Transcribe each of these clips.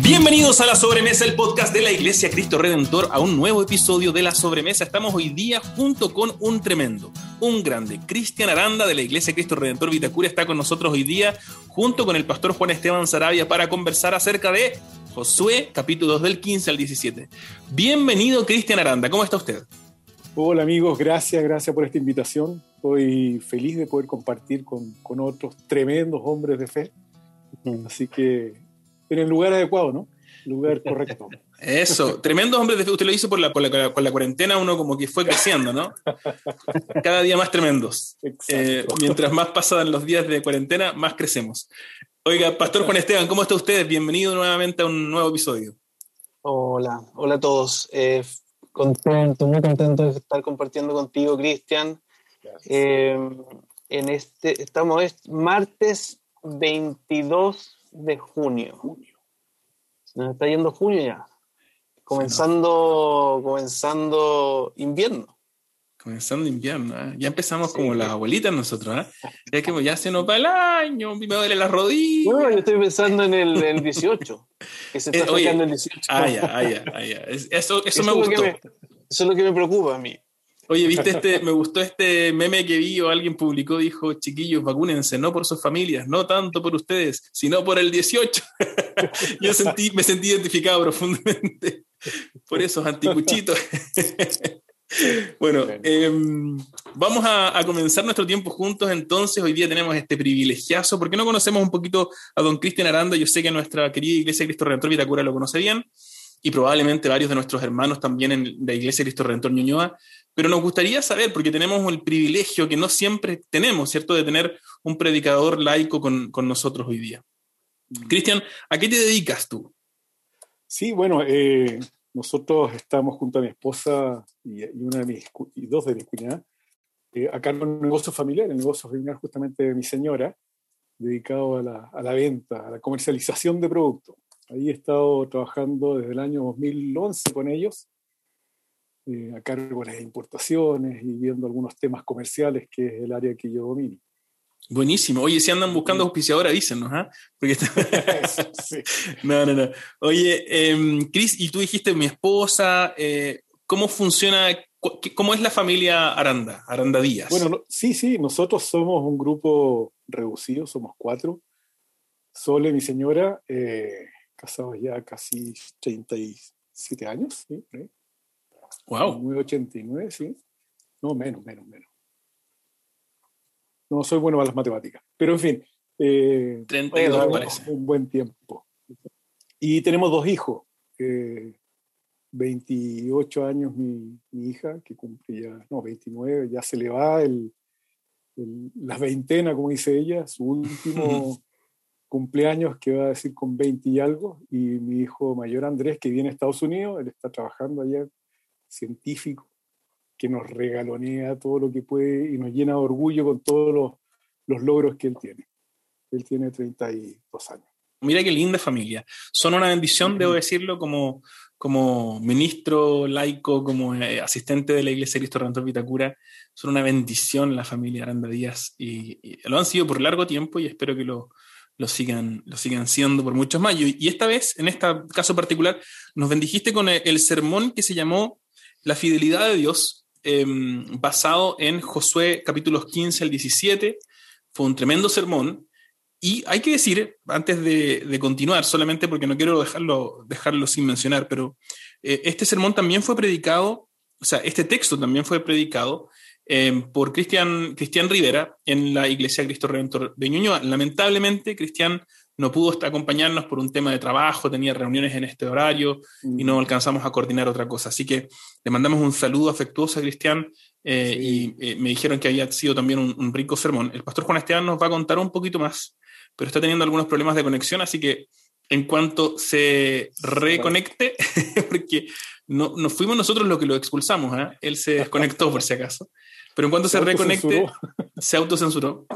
Bienvenidos a La Sobremesa, el podcast de la Iglesia Cristo Redentor, a un nuevo episodio de La Sobremesa. Estamos hoy día junto con un tremendo, un grande. Cristian Aranda de la Iglesia Cristo Redentor Vitacura está con nosotros hoy día, junto con el pastor Juan Esteban Sarabia, para conversar acerca de Josué, capítulos del 15 al 17. Bienvenido, Cristian Aranda. ¿Cómo está usted? Hola amigos, gracias, gracias por esta invitación. Estoy feliz de poder compartir con, con otros tremendos hombres de fe. Así que en el lugar adecuado, ¿no? Lugar correcto. Eso, tremendos hombres de fe. Usted lo hizo por la, por la, con la cuarentena, uno como que fue creciendo, ¿no? Cada día más tremendos. Eh, mientras más pasan los días de cuarentena, más crecemos. Oiga, Pastor Juan Esteban, ¿cómo está usted? Bienvenido nuevamente a un nuevo episodio. Hola, hola a todos. Eh, contento, muy contento de estar compartiendo contigo, Cristian. Eh, en este, estamos es martes 22 de junio. Nos está yendo junio ya. Comenzando, comenzando invierno. Comenzando invierno, ¿eh? ya empezamos como las abuelitas nosotros, ¿eh? Ya que ya se nos va el año, me duele la rodilla. No, yo estoy pensando en el, 18, que se está eh, el 18. Ah, ya, ah, ya, ah, ya. Eso, eso, me gustó. eso es lo que me preocupa a mí. Oye, ¿viste este? Me gustó este meme que vi o alguien publicó, dijo, chiquillos, vacúnense, no por sus familias, no tanto por ustedes, sino por el 18. Yo sentí, me sentí identificado profundamente por esos anticuchitos. bueno, em, vamos a, comenzar nuestro tiempo juntos entonces. Hoy día tenemos este privilegiazo. ¿Por qué no conocemos un poquito a don Cristian Aranda? Yo sé que nuestra querida Iglesia Cristo Redentor Vitacura lo conoce bien y probablemente varios de nuestros hermanos también en la Iglesia Cristo Redentor Ñuñoa, pero nos gustaría saber, porque tenemos el privilegio que no siempre tenemos, ¿cierto?, de tener un predicador laico con, nosotros hoy día. Mm. Cristian, ¿a qué te dedicas tú? Sí, bueno, eh, nosotros estamos junto a mi esposa y, una de mis, y dos de mis cuñadas eh, acá en un negocio familiar, el negocio familiar justamente de mi señora, dedicado a la, a la venta, a la comercialización de productos. Ahí he estado trabajando desde el año 2011 con ellos, eh, a cargo de las importaciones y viendo algunos temas comerciales, que es el área que yo domino. Buenísimo. Oye, si andan buscando auspiciadora, dísenos, ¿ah? No, no, no. Oye, eh, Cris, y tú dijiste mi esposa, eh, ¿cómo funciona, cómo es la familia Aranda, Aranda Díaz? Bueno, sí, sí, nosotros somos un grupo reducido, somos cuatro. Sole, mi señora, eh, casados ya casi 37 años, ¿sí? Wow. 989, sí. No, menos, menos, menos. No soy bueno para las matemáticas. Pero en fin. Eh, 32 parece. Un buen tiempo. Y tenemos dos hijos. 28 años mi, hija, que cumple ya, no, 29, ya se le va el, el, la veintena, como dice ella, su último cumpleaños que va a decir con 20 y algo, y mi hijo mayor Andrés, que viene a Estados Unidos, él está trabajando allá, científico, que nos regalonea todo lo que puede y nos llena de orgullo con todos los, los logros que él tiene. Él tiene 32 años. Mira qué linda familia. Son una bendición, debo decirlo, como, como ministro laico, como eh, asistente de la Iglesia Cristo Redentor Vitacura. Son una bendición la familia Aranda Díaz y, y, lo han sido por largo tiempo y espero que lo, lo sigan, lo sigan siendo por muchos más. Y, esta vez, en este caso particular, nos bendijiste con el, sermón que se llamó La fidelidad de Dios, em, basado en Josué capítulos 15 al 17. Fue un tremendo sermón. Y hay que decir, antes de, continuar, solamente porque no quiero dejarlo, dejarlo sin mencionar, pero eh, este sermón también fue predicado, o sea, este texto también fue predicado Em, por Cristian, Rivera en la Iglesia Cristo Redentor de Ñuñoa. Lamentablemente, Cristian no pudo acompañarnos por un tema de trabajo, tenía reuniones en este horario y no alcanzamos a coordinar otra cosa. Así que le mandamos un saludo afectuoso a Cristian eh, y eh, me dijeron que había sido también un, rico sermón. El pastor Juan Esteban nos va a contar un poquito más, pero está teniendo algunos problemas de conexión, así que en cuanto se reconecte, porque no, no fuimos nosotros los que lo expulsamos, ¿eh? él se desconectó por si acaso. Pero en cuanto se, reconecte, se autocensuró.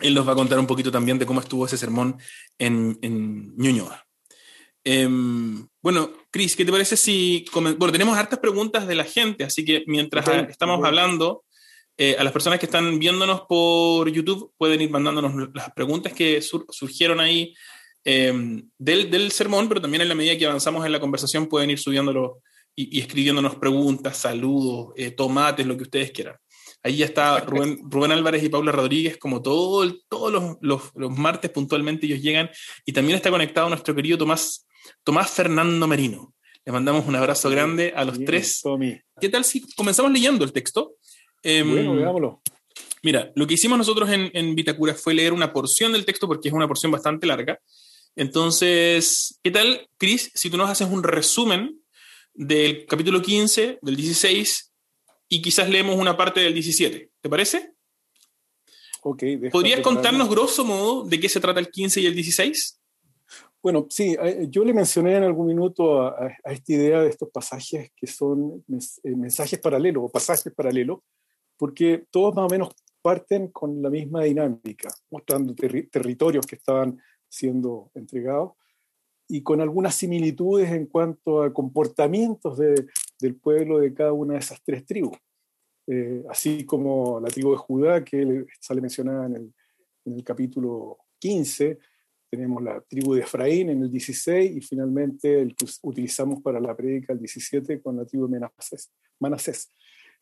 Él nos va a contar un poquito también de cómo estuvo ese sermón en, en Ñuñoa. Em, bueno, Cris, ¿qué te parece si... Bueno, tenemos hartas preguntas de la gente, así que mientras estamos hablando, eh, a las personas que están viéndonos por YouTube pueden ir mandándonos las preguntas que surgieron ahí em, del, del, sermón, pero también en la medida que avanzamos en la conversación pueden ir subiéndolo y, escribiéndonos preguntas, saludos, eh, tomates, lo que ustedes quieran. Ahí ya está Rubén, Rubén Álvarez y Paula Rodríguez, como todo, todos los, los, los, martes puntualmente ellos llegan. Y también está conectado nuestro querido Tomás, Tomás Fernando Merino. Le mandamos un abrazo grande a los tres. ¿Qué tal si comenzamos leyendo el texto? Em, bueno, veámoslo. Mira, lo que hicimos nosotros en, en Vitacura fue leer una porción del texto porque es una porción bastante larga. Entonces, ¿qué tal, Cris, si tú nos haces un resumen del capítulo 15, del 16 y quizás leemos una parte del 17? ¿Te parece? Ok. ¿Podrías contarnos grosso modo de qué se trata el 15 y el 16? Bueno, sí, eh, yo le mencioné en algún minuto a, esta idea de estos pasajes que son eh, mensajes paralelos o pasajes paralelos, porque todos más o menos parten con la misma dinámica, mostrando territorios que estaban siendo entregados y con algunas similitudes en cuanto a comportamientos del pueblo de cada una de esas tres tribus. Eh, así como la tribu de Judá, que sale mencionada en el, en el capítulo 15, tenemos la tribu de Efraín en el 16 y finalmente el que utilizamos para la prédica el 17 con la tribu de Manasés.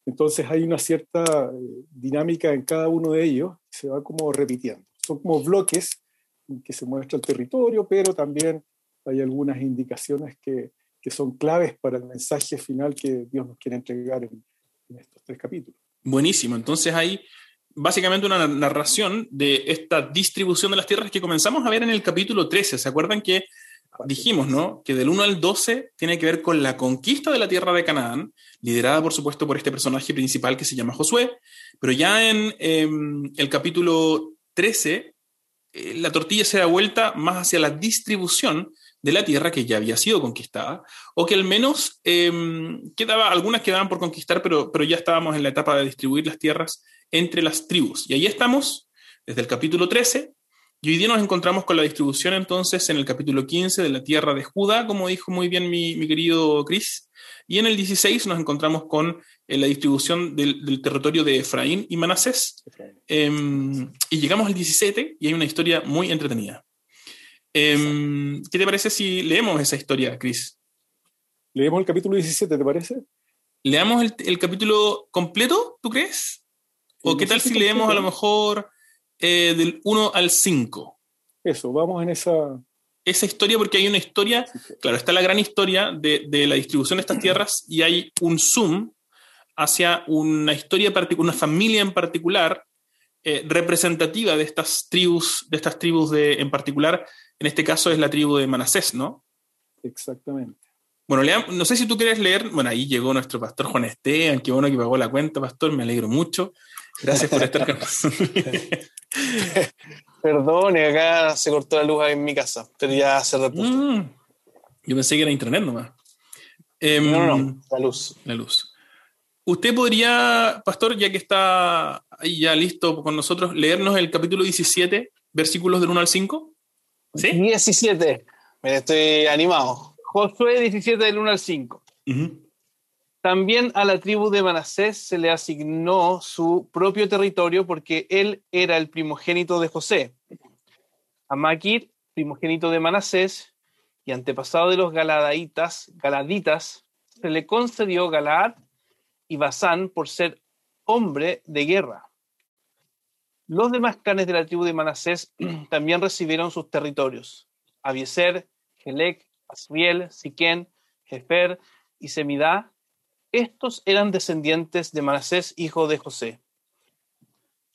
Entonces hay una cierta eh, dinámica en cada uno de ellos, se va como repitiendo. Son como bloques en que se muestra el territorio, pero también hay algunas indicaciones que, que son claves para el mensaje final que Dios nos quiere entregar en, en estos tres capítulos. Buenísimo, entonces hay básicamente una narración de esta distribución de las tierras que comenzamos a ver en el capítulo 13. ¿Se acuerdan que dijimos, ¿no? Que del 1 al 12 tiene que ver con la conquista de la tierra de Canaán, liderada por supuesto por este personaje principal que se llama Josué, pero ya en em, el capítulo 13 eh, la tortilla se da vuelta más hacia la distribución de la tierra que ya había sido conquistada, o que al menos eh, quedaba, algunas quedaban por conquistar, pero, pero ya estábamos en la etapa de distribuir las tierras entre las tribus. Y ahí estamos, desde el capítulo 13, y hoy día nos encontramos con la distribución entonces en el capítulo 15 de la tierra de Judá, como dijo muy bien mi, mi querido Chris, y en el 16 nos encontramos con eh, la distribución del, del, territorio de Efraín y Manasés, eh, y llegamos al 17 y hay una historia muy entretenida. Eh, ¿Qué te parece si leemos esa historia, Chris? Leemos el capítulo 17, ¿te parece? ¿Leamos el, el capítulo completo, tú crees? ¿O qué tal si leemos a lo mejor eh, del 1 al 5? Eso, vamos en esa... Esa historia, porque hay una historia, claro, está la gran historia de, de la distribución de estas tierras y hay un zoom hacia una historia particular, una familia en particular, eh, representativa de estas tribus, de estas tribus de, en particular, en este caso es la tribu de Manasés, ¿no? Exactamente. Bueno, lea, no sé si tú quieres leer, bueno, ahí llegó nuestro pastor Juan Esteban, qué bueno que pagó la cuenta, pastor, me alegro mucho. Gracias por estar con nosotros. Perdone, acá se cortó la luz en mi casa, pero ya se repuso. Mm, yo pensé que era internet nomás. Eh, no, no, no, la luz. La luz. Usted podría, pastor, ya que está ahí ya listo con nosotros, leernos el capítulo 17, versículos del 1 al 5. ¿Sí? 17. Me estoy animado. Josué 17 del 1 al 5. Uh -huh. También a la tribu de Manasés se le asignó su propio territorio porque él era el primogénito de José. A Maquir, primogénito de Manasés y antepasado de los galadaitas, galaditas, se le concedió Galaad y Basán por ser hombre de guerra. Los demás clanes de la tribu de Manasés también recibieron sus territorios. Abieser, Gelec, Asriel, Siquén, Jefer y Semidá estos eran descendientes de Manasés, hijo de José.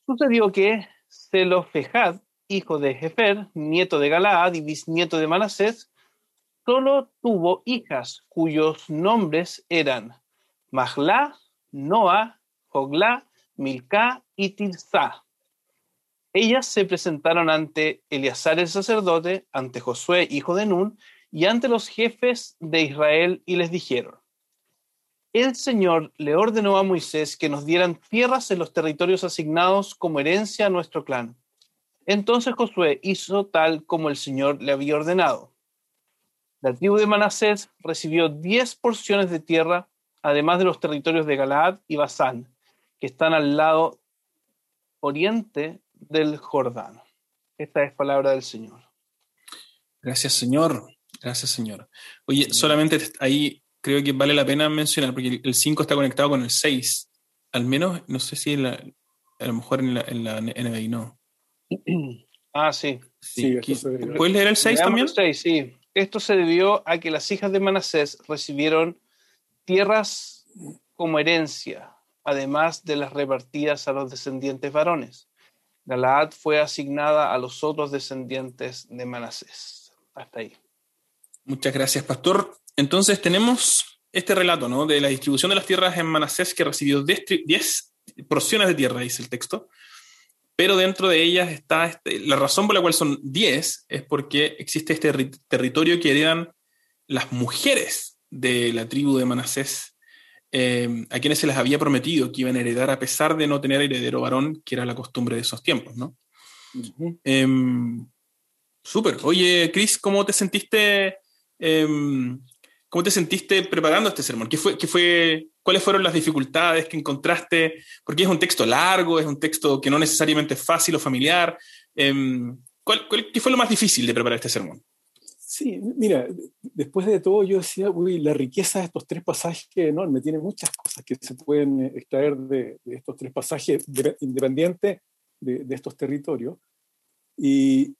Sucedió que Zelofejad, hijo de Jefer, nieto de Galaad y bisnieto de Manasés, solo tuvo hijas cuyos nombres eran Mahla, Noa, Jogla, Milca y Tirsa. Ellas se presentaron ante Eleazar el sacerdote, ante Josué, hijo de Nun, y ante los jefes de Israel, y les dijeron, el Señor le ordenó a Moisés que nos dieran tierras en los territorios asignados como herencia a nuestro clan. Entonces Josué hizo tal como el Señor le había ordenado. La tribu de Manasés recibió diez porciones de tierra, además de los territorios de Galaad y Basán, que están al lado oriente del Jordán. Esta es palabra del Señor. Gracias, Señor. Gracias, Señor. Oye, solamente ahí creo que vale la pena mencionar, porque el 5 está conectado con el 6. Al menos, no sé si a lo mejor en la, en la NBI no. Ah, sí. sí, ¿Puedes leer el 6 también? El 6, sí. Esto se debió a que las hijas de Manasés recibieron tierras como herencia, además de las repartidas a los descendientes varones. Galaad fue asignada a los otros descendientes de Manasés. Hasta ahí. Muchas gracias, pastor. Entonces tenemos este relato ¿no? de la distribución de las tierras en Manasés que recibió 10 porciones de tierra, dice el texto, pero dentro de ellas está, este, la razón por la cual son 10 es porque existe este territorio que heredan las mujeres de la tribu de Manasés, eh, a quienes se les había prometido que iban a heredar a pesar de no tener heredero varón, que era la costumbre de esos tiempos, ¿no? Em, súper. Oye, Chris, ¿cómo te sentiste? Em, ¿Cómo te sentiste preparando este sermón? ¿Qué fue, qué fue, ¿Cuáles fueron las dificultades que encontraste? Porque es un texto largo, es un texto que no necesariamente es fácil o familiar. Em, qué fue lo más difícil de preparar este sermón? Sí, mira, después de todo yo decía, uy, la riqueza de estos tres pasajes es enorme, tiene muchas cosas que se pueden eh, extraer de, estos tres pasajes independientes de, de, estos territorios. Y,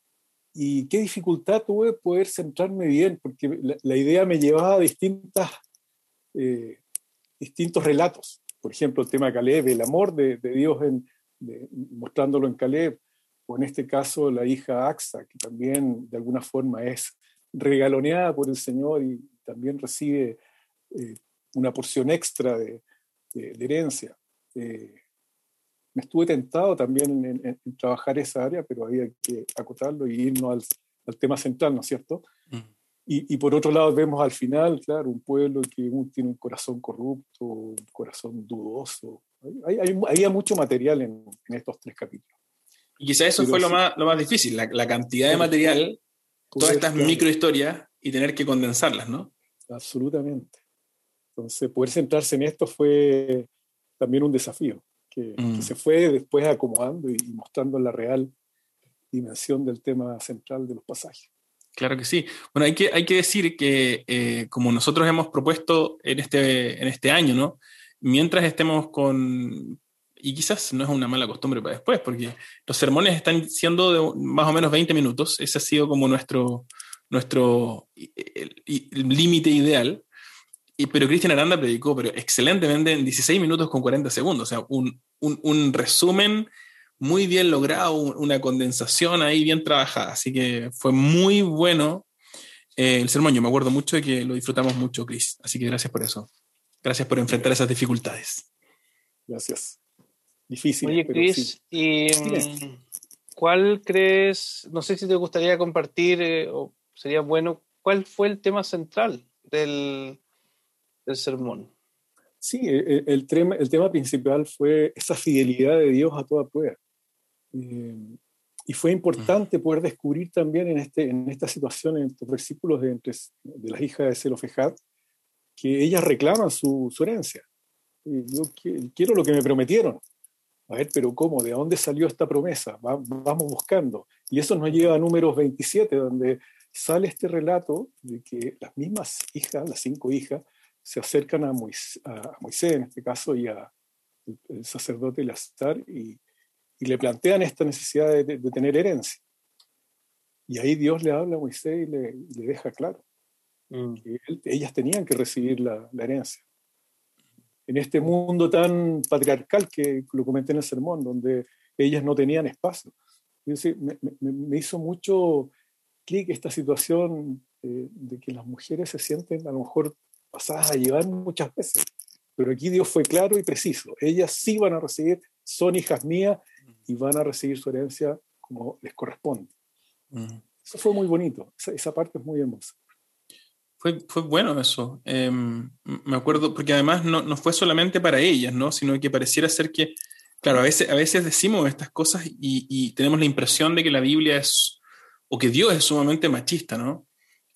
qué dificultad tuve poder centrarme bien, porque la, idea me llevaba a distintas, eh, distintos relatos. Por ejemplo, el tema de Caleb, el amor de, Dios en, mostrándolo en Caleb, o en este caso la hija Axa, que también de alguna forma es regaloneada por el Señor y también recibe eh, una porción extra de, herencia. Eh, me estuve tentado también en, trabajar esa área, pero había que acotarlo y irnos al, tema central, ¿no es cierto? Mm. Y, por otro lado vemos al final, claro, un pueblo que tiene un corazón corrupto, un corazón dudoso. Hay, había mucho material en, estos tres capítulos. Y quizá eso fue lo, más, lo más difícil, la, cantidad de material, todas estas microhistorias y tener que condensarlas, ¿no? Absolutamente. Entonces, poder centrarse en esto fue también un desafío que, mm. se fue después acomodando y, mostrando la real dimensión del tema central de los pasajes. Claro que sí. Bueno, hay que, hay que decir que eh, como nosotros hemos propuesto en este, en este año, ¿no? Mientras estemos con, y quizás no es una mala costumbre para después, porque los sermones están siendo de más o menos 20 minutos, ese ha sido como nuestro, nuestro límite ideal, pero Cristian Aranda predicó pero excelentemente en 16 minutos con 40 segundos, o sea, un, un, resumen muy bien logrado, una condensación ahí bien trabajada. Así que fue muy bueno eh, el sermón. Yo me acuerdo mucho de que lo disfrutamos mucho, Cris. Así que gracias por eso. Gracias por enfrentar esas dificultades. Gracias. Difícil. Oye, Cris, ¿y mm, cuál crees, no sé si te gustaría compartir, eh, o sería bueno, cuál fue el tema central del, del sermón. Sí, e, e, el, tema, el tema principal fue esa fidelidad de Dios a toda prueba. Eh, y fue importante poder descubrir también en, este, en esta situación, en estos versículos de, de las hijas de Zelofejad, que ellas reclaman su, su herencia. yo quiero lo que me prometieron. A ver, pero ¿cómo? ¿De dónde salió esta promesa? vamos buscando. Y eso nos lleva a números 27, donde sale este relato de que las mismas hijas, las cinco hijas, se acercan a Moisés, a Moisés en este caso y a el, sacerdote Lazar y, y, le plantean esta necesidad de, tener herencia. Y ahí Dios le habla a Moisés y le, le deja claro mm. que ellas tenían que recibir la, la, herencia. En este mundo tan patriarcal que lo comenté en el sermón, donde ellas no tenían espacio. Me, me, me hizo mucho clic esta situación eh, de que las mujeres se sienten a lo mejor pasadas a llevar muchas veces. Pero aquí Dios fue claro y preciso. Ellas sí van a recibir, son hijas mías y van a recibir su herencia como les corresponde. Eso fue muy bonito. Esa, parte es muy hermosa. Fue, fue bueno eso. Em, me acuerdo, porque además no, no, fue solamente para ellas, ¿no? sino que pareciera ser que, claro, a veces, a veces decimos estas cosas y, y tenemos la impresión de que la Biblia es, o que Dios es sumamente machista, ¿no?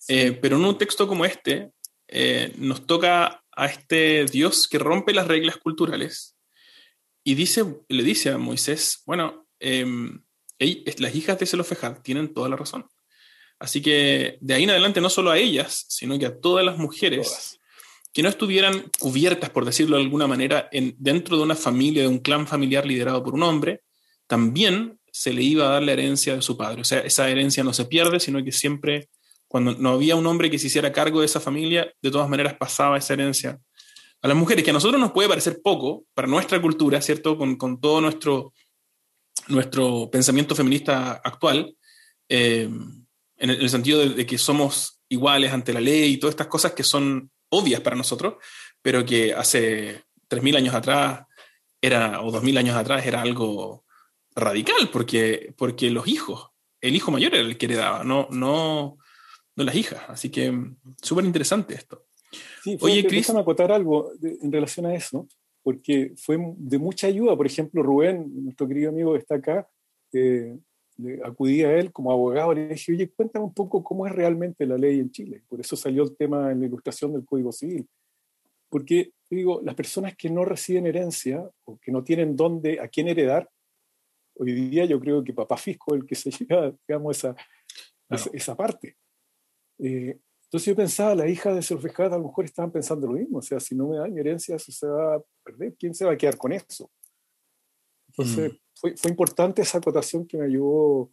Eh, pero en un texto como este, eh, nos toca a este Dios que rompe las reglas culturales y dice, le dice a Moisés, bueno, em, las hijas de Zelofejad tienen toda la razón. Así que de ahí en adelante no solo a ellas, sino que a todas las mujeres que no estuvieran cubiertas, por decirlo de alguna manera, en, dentro de una familia, de un clan familiar liderado por un hombre, también se le iba a dar la herencia de su padre. O sea, esa herencia no se pierde, sino que siempre, cuando no había un hombre que se hiciera cargo de esa familia, de todas maneras pasaba esa herencia a las mujeres, que a nosotros nos puede parecer poco para nuestra cultura, ¿cierto? Con, con todo nuestro, nuestro pensamiento feminista actual, eh, en, el, sentido de, que somos iguales ante la ley y todas estas cosas que son obvias para nosotros, pero que hace 3.000 años atrás era, o 2.000 años atrás era algo radical, porque, porque los hijos, el hijo mayor era el que heredaba, no, no, no las hijas. Así que súper interesante esto. Sí, Oye, Cris. Déjame acotar algo en relación a eso, porque fue de mucha ayuda. Por ejemplo, Rubén, nuestro querido amigo que está acá, eh, acudí a él como abogado, le dije, oye, cuéntame un poco cómo es realmente la ley en Chile. Por eso salió el tema en la ilustración del Código Civil. Porque, digo, las personas que no reciben herencia o que no tienen dónde, a quién heredar, hoy día yo creo que papá fisco es el que se lleva, digamos, esa, esa, parte. Eh, entonces yo pensaba, las hijas de Selfijat a lo mejor estaban pensando lo mismo, o sea, si no me dan herencia, eso se va a perder, ¿quién se va a quedar con eso? Entonces, mm. fue, fue, importante esa acotación que me ayudó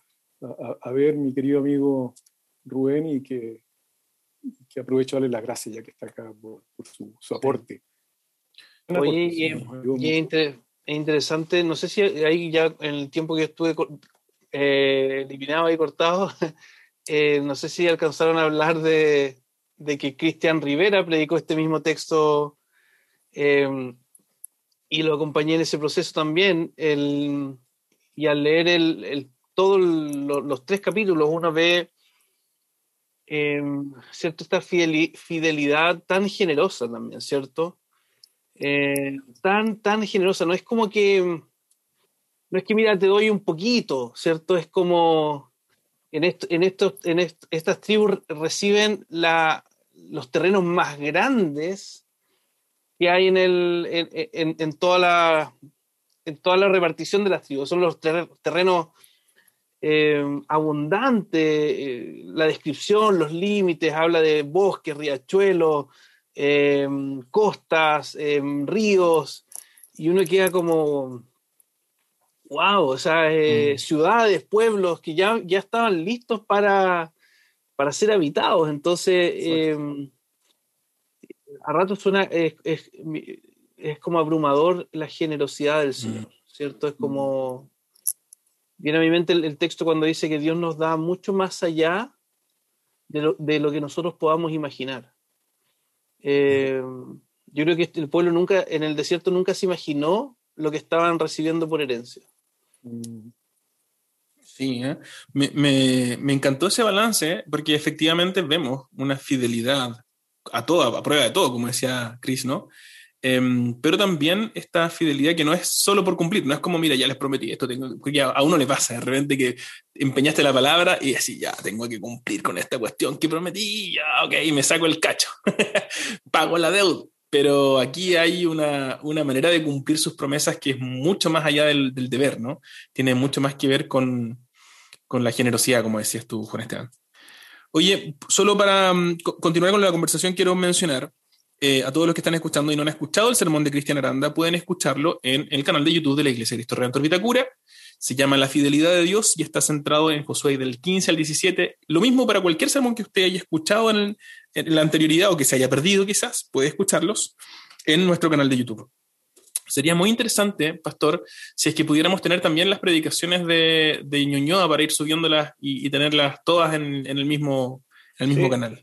a, ver mi querido amigo Rubén y que, que aprovecho darle las gracias ya que está acá por, su, su, aporte. Oye, y, es interesante, no sé si ahí ya en el tiempo que estuve eh, eliminado y cortado, eh, no sé si alcanzaron a hablar de, de que Cristian Rivera predicó este mismo texto eh, y lo acompañé en ese proceso también. El, y al leer el, todos los tres capítulos, uno ve em, ¿cierto? esta fidelidad tan generosa también, ¿cierto? Eh, tan, tan generosa. No es como que, no es que, mira, te doy un poquito, ¿cierto? Es como, en, esto, en, estos, en estas tribus reciben la, los terrenos más grandes que hay en, el, en, en, toda la, en toda la repartición de las tribus. Son los terrenos eh, abundantes, eh, la descripción, los límites, habla de bosques, riachuelos, eh, costas, ríos, y uno queda como, wow, o sea, mm. ciudades, pueblos que ya, ya estaban listos para, para ser habitados. Entonces, a rato suena, es, es, es, como abrumador la generosidad del Señor, ¿cierto? Es como, viene a mi mente el, texto cuando dice que Dios nos da mucho más allá de lo, de lo que nosotros podamos imaginar. Eh, yo creo que el pueblo nunca, en el desierto nunca se imaginó lo que estaban recibiendo por herencia. Sí, ¿eh? me, me, me, encantó ese balance porque efectivamente vemos una fidelidad a toda, a prueba de todo, como decía Chris, ¿no? Em, pero también esta fidelidad que no es solo por cumplir, no es como, mira, ya les prometí esto, tengo, porque a uno le pasa de repente que empeñaste la palabra y así, ya, tengo que cumplir con esta cuestión que prometí, ya, ok, me saco el cacho, pago la deuda. Pero aquí hay una, una, manera de cumplir sus promesas que es mucho más allá del, del deber, ¿no? Tiene mucho más que ver con, con la generosidad, como decías tú, Juan Esteban. Oye, solo para mm, continuar con la conversación, quiero mencionar eh, a todos los que están escuchando y no han escuchado el sermón de Cristian Aranda, pueden escucharlo en el canal de YouTube de la Iglesia Cristo Redentor Vitacura. Se llama La Fidelidad de Dios y está centrado en Josué del 15 al 17. Lo mismo para cualquier sermón que usted haya escuchado en, en la anterioridad o que se haya perdido quizás, puede escucharlos en nuestro canal de YouTube. Sería muy interesante, Pastor, si es que pudiéramos tener también las predicaciones de, de Ñuñoa para ir subiéndolas y, tenerlas todas en, el mismo, el mismo canal.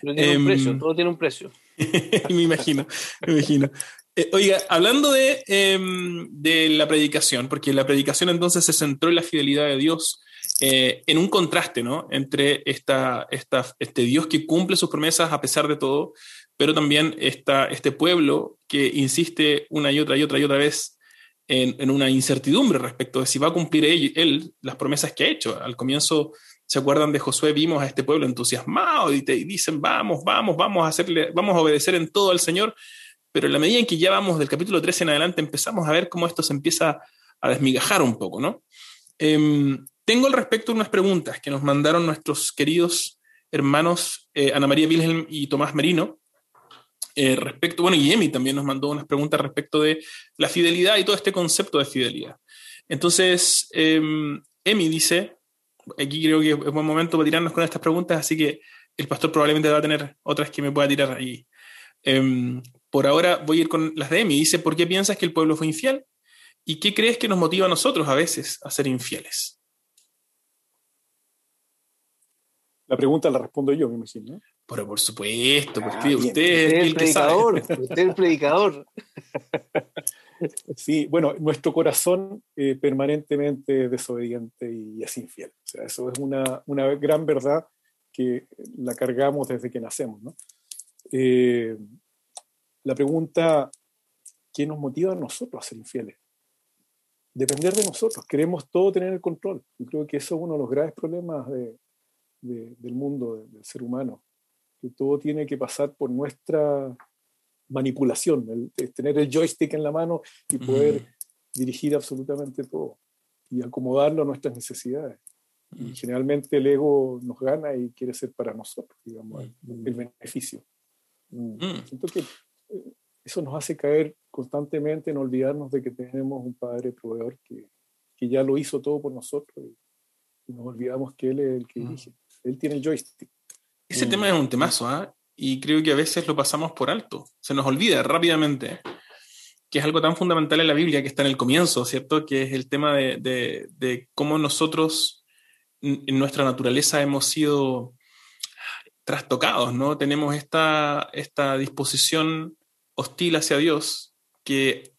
tiene un em, precio, todo tiene un precio. me imagino, me imagino. Eh, oiga, hablando de, em, de, la predicación, porque la predicación entonces se centró en la fidelidad de Dios, eh, en un contraste, ¿no? Entre esta, esta, este Dios que cumple sus promesas a pesar de todo, pero también está este pueblo que insiste una y otra y otra y otra vez en, una incertidumbre respecto de si va a cumplir él, las promesas que ha hecho. Al comienzo, ¿se acuerdan de Josué? Vimos a este pueblo entusiasmado y dicen, vamos, vamos, vamos a, hacerle, vamos a obedecer en todo al Señor, pero en la medida en que ya vamos del capítulo 13 en adelante, empezamos a ver cómo esto se empieza a desmigajar un poco, ¿no? Em, tengo al respecto unas preguntas que nos mandaron nuestros queridos hermanos eh, Ana María Wilhelm y Tomás Merino. Eh, respecto, bueno, y Emi también nos mandó unas preguntas respecto de la fidelidad y todo este concepto de fidelidad. Entonces, em, Emi dice, aquí creo que es buen momento para tirarnos con estas preguntas, así que el pastor probablemente va a tener otras que me pueda tirar ahí. Em, por ahora voy a ir con las de Emi. Dice, ¿por qué piensas que el pueblo fue infiel? ¿Y qué crees que nos motiva a nosotros a veces a ser infieles? La pregunta la respondo yo, me imagino. Pero por supuesto, pues, ah, usted, es el, predicador. Usted es el predicador. sí, bueno, nuestro corazón eh, permanentemente desobediente y es infiel. O sea, eso es una, una gran verdad que la cargamos desde que nacemos. ¿no? Eh, la pregunta, ¿qué nos motiva a nosotros a ser infieles? Depender de nosotros, queremos todo tener el control. Yo creo que eso es uno de los graves problemas del mundo, del ser humano, que todo tiene que pasar por nuestra manipulación, el, tener el joystick en la mano y poder dirigir absolutamente todo y acomodarlo a nuestras necesidades. Y generalmente el ego nos gana y quiere ser para nosotros, digamos, el beneficio. Mm. Siento que eh, eso nos hace caer constantemente en olvidarnos de que tenemos un Padre proveedor que, que ya lo hizo todo por nosotros y, nos olvidamos que Él es el que mm. dirige. Él tiene el joystick. Ese mm. tema es un temazo, ¿ah? Y creo que a veces lo pasamos por alto. Se nos olvida rápidamente que es algo tan fundamental en la Biblia que está en el comienzo, ¿cierto? Que es el tema de, de, de cómo nosotros en nuestra naturaleza hemos sido trastocados, ¿no? Tenemos esta, esta disposición hostil hacia Dios que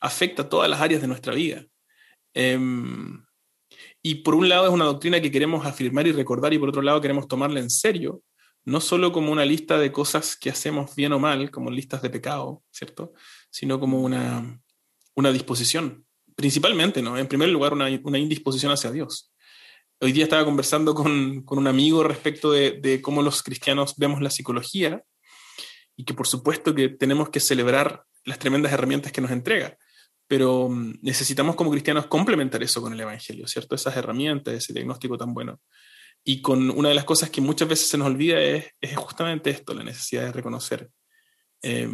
afecta todas las áreas de nuestra vida. Em, y por un lado es una doctrina que queremos afirmar y recordar y por otro lado queremos tomarla en serio, no solo como una lista de cosas que hacemos bien o mal, como listas de pecado, ¿cierto? Sino como una, una disposición, principalmente, ¿no? En primer lugar, una, una indisposición hacia Dios. Hoy día estaba conversando con, con un amigo respecto de, de, cómo los cristianos vemos la psicología y que por supuesto que tenemos que celebrar las tremendas herramientas que nos entrega, pero mm, necesitamos como cristianos complementar eso con el Evangelio, ¿cierto? Esas herramientas, ese diagnóstico tan bueno. Y con una de las cosas que muchas veces se nos olvida es, es justamente esto, la necesidad de reconocer eh,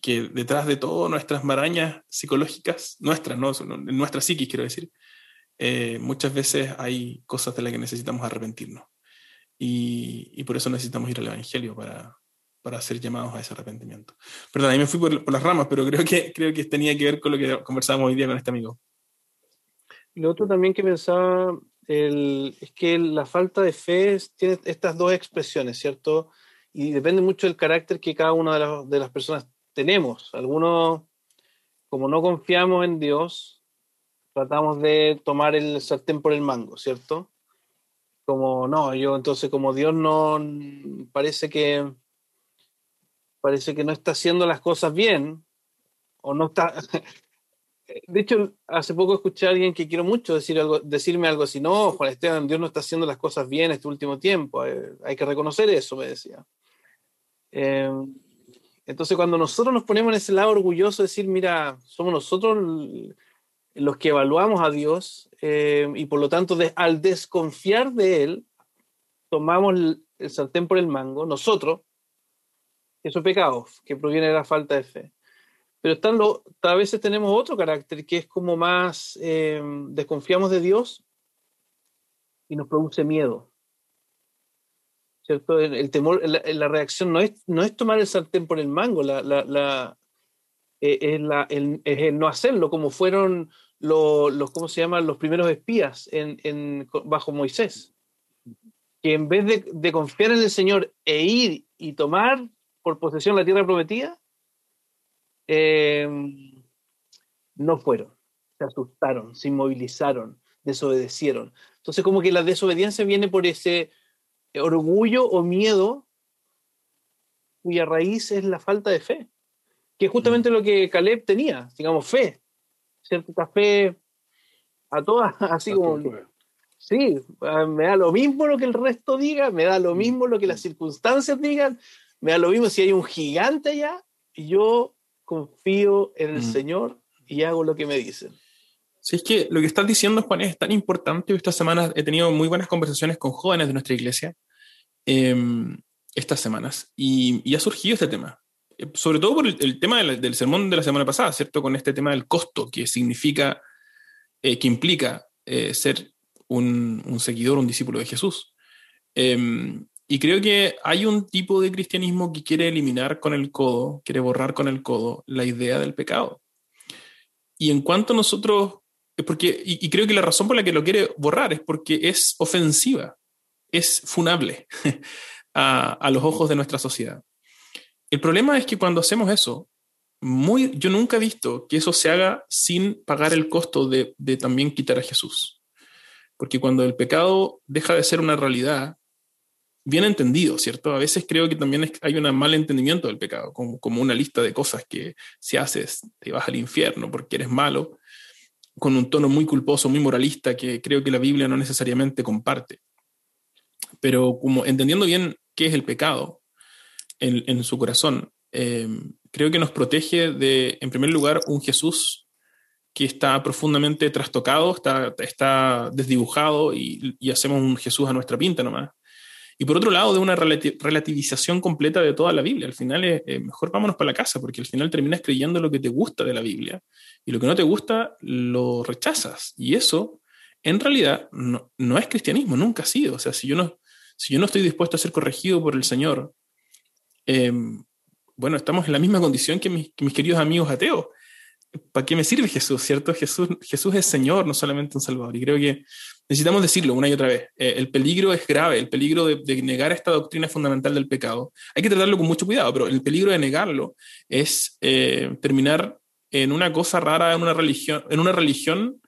que detrás de todo nuestras marañas psicológicas, nuestras, no, nuestra psiquis quiero decir, eh, muchas veces hay cosas de las que necesitamos arrepentirnos. Y, y por eso necesitamos ir al Evangelio para, para ser llamados a ese arrepentimiento. Perdón, ahí me fui por, por, las ramas, pero creo que, creo que tenía que ver con lo que conversábamos hoy día con este amigo. Lo otro también que pensaba el, es que la falta de fe tiene estas dos expresiones, ¿cierto? Y depende mucho del carácter que cada una de, la, de las personas tenemos. Algunos, como no confiamos en Dios, tratamos de tomar el sartén por el mango, ¿cierto? Como no, yo entonces como Dios no parece que parece que no está haciendo las cosas bien o no está de hecho, hace poco escuché a alguien que quiero mucho decir algo, decirme algo así, no, Juan Esteban, Dios no está haciendo las cosas bien este último tiempo, eh, hay que reconocer eso, me decía. Eh, entonces, cuando nosotros nos ponemos en ese lado orgulloso de decir, mira, somos nosotros los que evaluamos a Dios eh, y por lo tanto al desconfiar de Él, tomamos el, sartén por el mango, nosotros, eso es pecado, que proviene de la falta de fe. Pero estando, a veces tenemos otro carácter que es como más, eh, desconfiamos de Dios y nos produce miedo. ¿Cierto? El, temor, la, reacción no es, no es tomar el sartén por el mango, la, la, eh, es, el, no hacerlo, como fueron los, los, ¿cómo se llaman? Los primeros espías bajo Moisés. Que en vez de, confiar en el Señor e ir y tomar por posesión la tierra prometida, eh, no fueron, se asustaron, se inmovilizaron, desobedecieron. Entonces como que la desobediencia viene por ese orgullo o miedo cuya raíz es la falta de fe que es justamente lo que Caleb tenía, digamos, fe, cierta fe a todas, así como... Sí, me da lo mismo lo que el resto diga, me da lo mm. mismo lo que las circunstancias digan, me da lo mismo si hay un gigante allá, y yo confío en el mm. Señor y hago lo que me dicen. Sí, es que lo que estás diciendo, Juan, es tan importante. Esta semana he tenido muy buenas conversaciones con jóvenes de nuestra iglesia em, estas semanas y, ha surgido este tema. Eh, sobre todo por el, tema del, sermón de la semana pasada, ¿cierto? Con este tema del costo que significa, eh, que implica eh, ser un, un, seguidor, un discípulo de Jesús. Em, y creo que hay un tipo de cristianismo que quiere eliminar con el codo, quiere borrar con el codo la idea del pecado. Y en cuanto nosotros porque, y, creo que la razón por la que lo quiere borrar es porque es ofensiva, es funable a, los ojos de nuestra sociedad. El problema es que cuando hacemos eso, muy, yo nunca he visto que eso se haga sin pagar el costo de, de también quitar a Jesús. Porque cuando el pecado deja de ser una realidad, bien entendido, ¿cierto? A veces creo que también hay un mal entendimiento del pecado, como, como, una lista de cosas que si haces te vas al infierno porque eres malo, con un tono muy culposo, muy moralista, que creo que la Biblia no necesariamente comparte. Pero como entendiendo bien qué es el pecado en, su corazón, eh, creo que nos protege de, en primer lugar, un Jesús que está profundamente trastocado, está, está desdibujado y, y, hacemos un Jesús a nuestra pinta nomás. Y por otro lado, de una relativización completa de toda la Biblia. Al final es eh, mejor vámonos para la casa, porque al final terminas creyendo lo que te gusta de la Biblia y lo que no te gusta lo rechazas. Y eso, en realidad, no, no es cristianismo, nunca ha sido. O sea, si yo no, si yo no estoy dispuesto a ser corregido por el Señor, em, bueno, estamos en la misma condición que mis, que mis queridos amigos ateos. ¿Para qué me sirve Jesús, cierto? Jesús, Jesús es Señor, no solamente un Salvador. Y creo que necesitamos decirlo una y otra vez. Eh, el peligro es grave, el peligro de, negar esta doctrina fundamental del pecado. Hay que tratarlo con mucho cuidado, pero el peligro de negarlo es eh, terminar en una cosa rara, en una religión, en una religión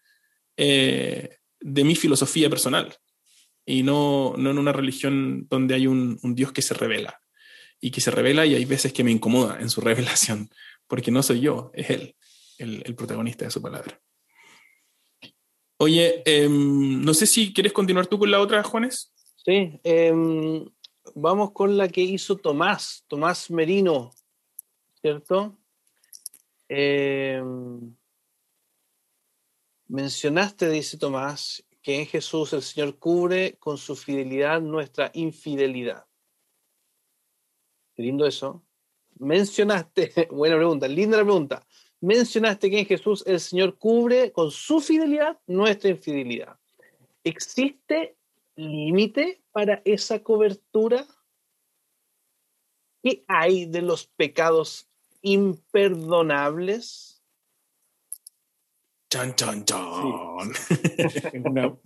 eh, de mi filosofía personal y no, no en una religión donde hay un, un Dios que se revela y que se revela y hay veces que me incomoda en su revelación, porque no soy yo, es Él el, protagonista de su palabra. Oye, em, no sé si quieres continuar tú con la otra, Juanes. Sí, em, vamos con la que hizo Tomás, Tomás Merino, ¿cierto? Em, mencionaste, dice Tomás, que en Jesús el Señor cubre con su fidelidad nuestra infidelidad. Qué lindo eso. Mencionaste, buena pregunta, linda la pregunta mencionaste que en Jesús el Señor cubre con su fidelidad nuestra infidelidad. ¿Existe límite para esa cobertura? ¿Qué hay de los pecados imperdonables? Chan, chan, chan. Es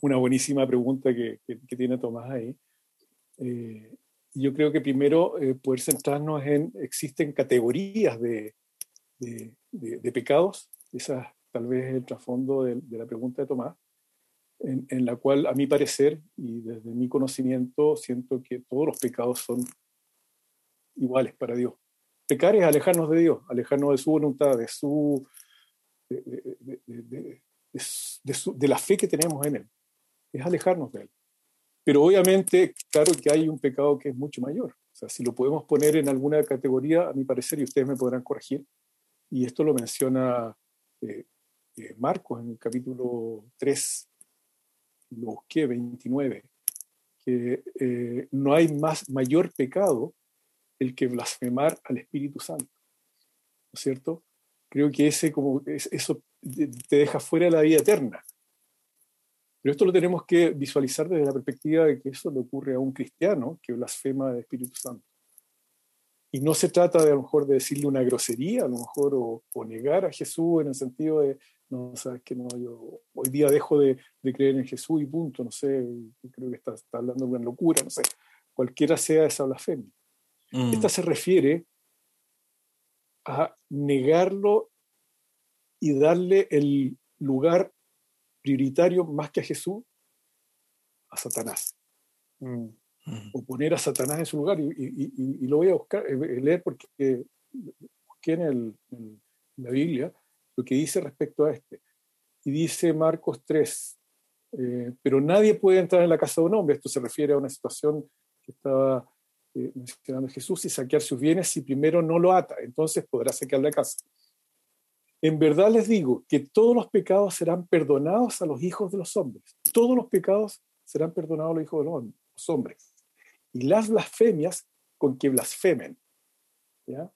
una, buenísima pregunta que, tiene Tomás ahí. Eh, yo creo que primero eh, poder centrarnos en, existen categorías de, de, pecados, esa tal vez es el trasfondo de, la pregunta de Tomás, en, la cual a mi parecer y desde mi conocimiento siento que todos los pecados son iguales para Dios. Pecar es alejarnos de Dios, alejarnos de su voluntad, de su de, de, la fe que tenemos en Él. Es alejarnos de Él. Pero obviamente, claro que hay un pecado que es mucho mayor. Si lo podemos poner en alguna categoría, a mi parecer, y ustedes me podrán corregir, y esto lo menciona eh, eh, Marcos en el capítulo 3, lo busqué, 29, que eh, no hay más mayor pecado el que blasfemar al Espíritu Santo. ¿No es cierto? Creo que ese como eso te deja fuera de la vida eterna. Pero esto lo tenemos que visualizar desde la perspectiva de que eso le ocurre a un cristiano que blasfema al Espíritu Santo. Y no se trata de a lo mejor de decirle una grosería, a lo mejor, o, negar a Jesús en el sentido de, no, sabes que no, yo hoy día dejo de, creer en Jesús y punto, no sé, creo que está, hablando de una locura, no sé, cualquiera sea esa blasfemia. Mm. Esta se refiere a negarlo y darle el lugar prioritario más que a Jesús a Satanás. Mm o poner a Satanás en su lugar. Y, lo voy a buscar, eh, eh, leer porque busqué en, la Biblia lo que dice respecto a este. Y dice Marcos 3, eh, pero nadie puede entrar en la casa de un hombre. Esto se refiere a una situación que estaba mencionando Jesús y saquear sus bienes si primero no lo ata. Entonces podrá saquear la casa. En verdad les digo que todos los pecados serán perdonados a los hijos de los hombres. Todos los pecados serán perdonados a los hijos de los hombres. Y las blasfemias con que blasfemen. ¿ya?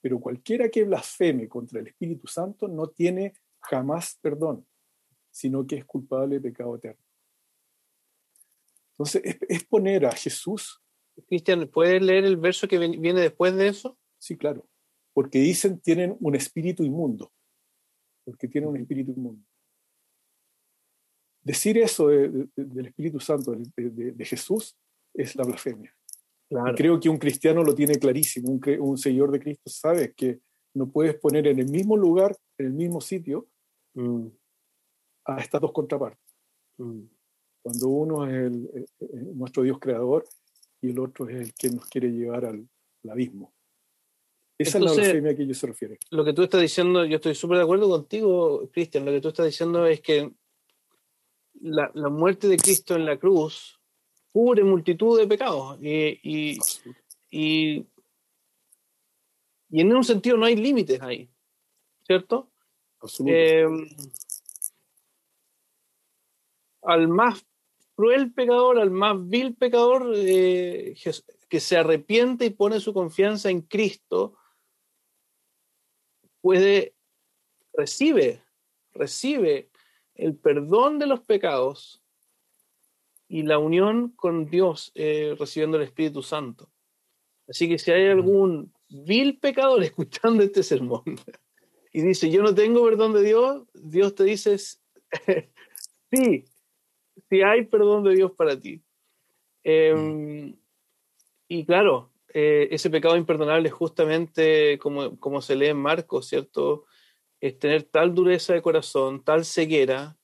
Pero cualquiera que blasfeme contra el Espíritu Santo no tiene jamás perdón, sino que es culpable de pecado eterno. Entonces, es, poner a Jesús. Cristian, ¿puedes leer el verso que viene después de eso? Sí, claro. Porque dicen tienen un espíritu inmundo. Porque tienen un espíritu inmundo. Decir eso del Espíritu Santo, de, Jesús, es la blasfemia. creo que un cristiano lo tiene clarísimo. Un, un seguidor de Cristo sabe que no puedes poner en el mismo lugar, en el mismo sitio, mm. a estas dos contrapartes. Mm. Cuando uno es el, nuestro Dios creador y el otro es el que nos quiere llevar al, abismo. Esa es la blasfemia que ellos se refiere. Lo que tú estás diciendo, yo estoy súper de acuerdo contigo, Cristian. Lo que tú estás diciendo es que la, muerte de Cristo en la cruz cubre multitud de pecados. Y, y, en un sentido no hay límites ahí, ¿cierto? Eh, al más cruel pecador, al más vil pecador eh, que se arrepiente y pone su confianza en Cristo, puede, recibe, recibe el perdón de los pecados y la unión con Dios eh, recibiendo el Espíritu Santo. Así que si hay algún vil pecador escuchando este sermón y dice, yo no tengo perdón de Dios, Dios te dice, sí, si hay perdón de Dios para ti. Em, y claro, eh, ese pecado imperdonable es justamente como, como se lee en Marcos, ¿cierto? Es tener tal dureza de corazón, tal ceguera,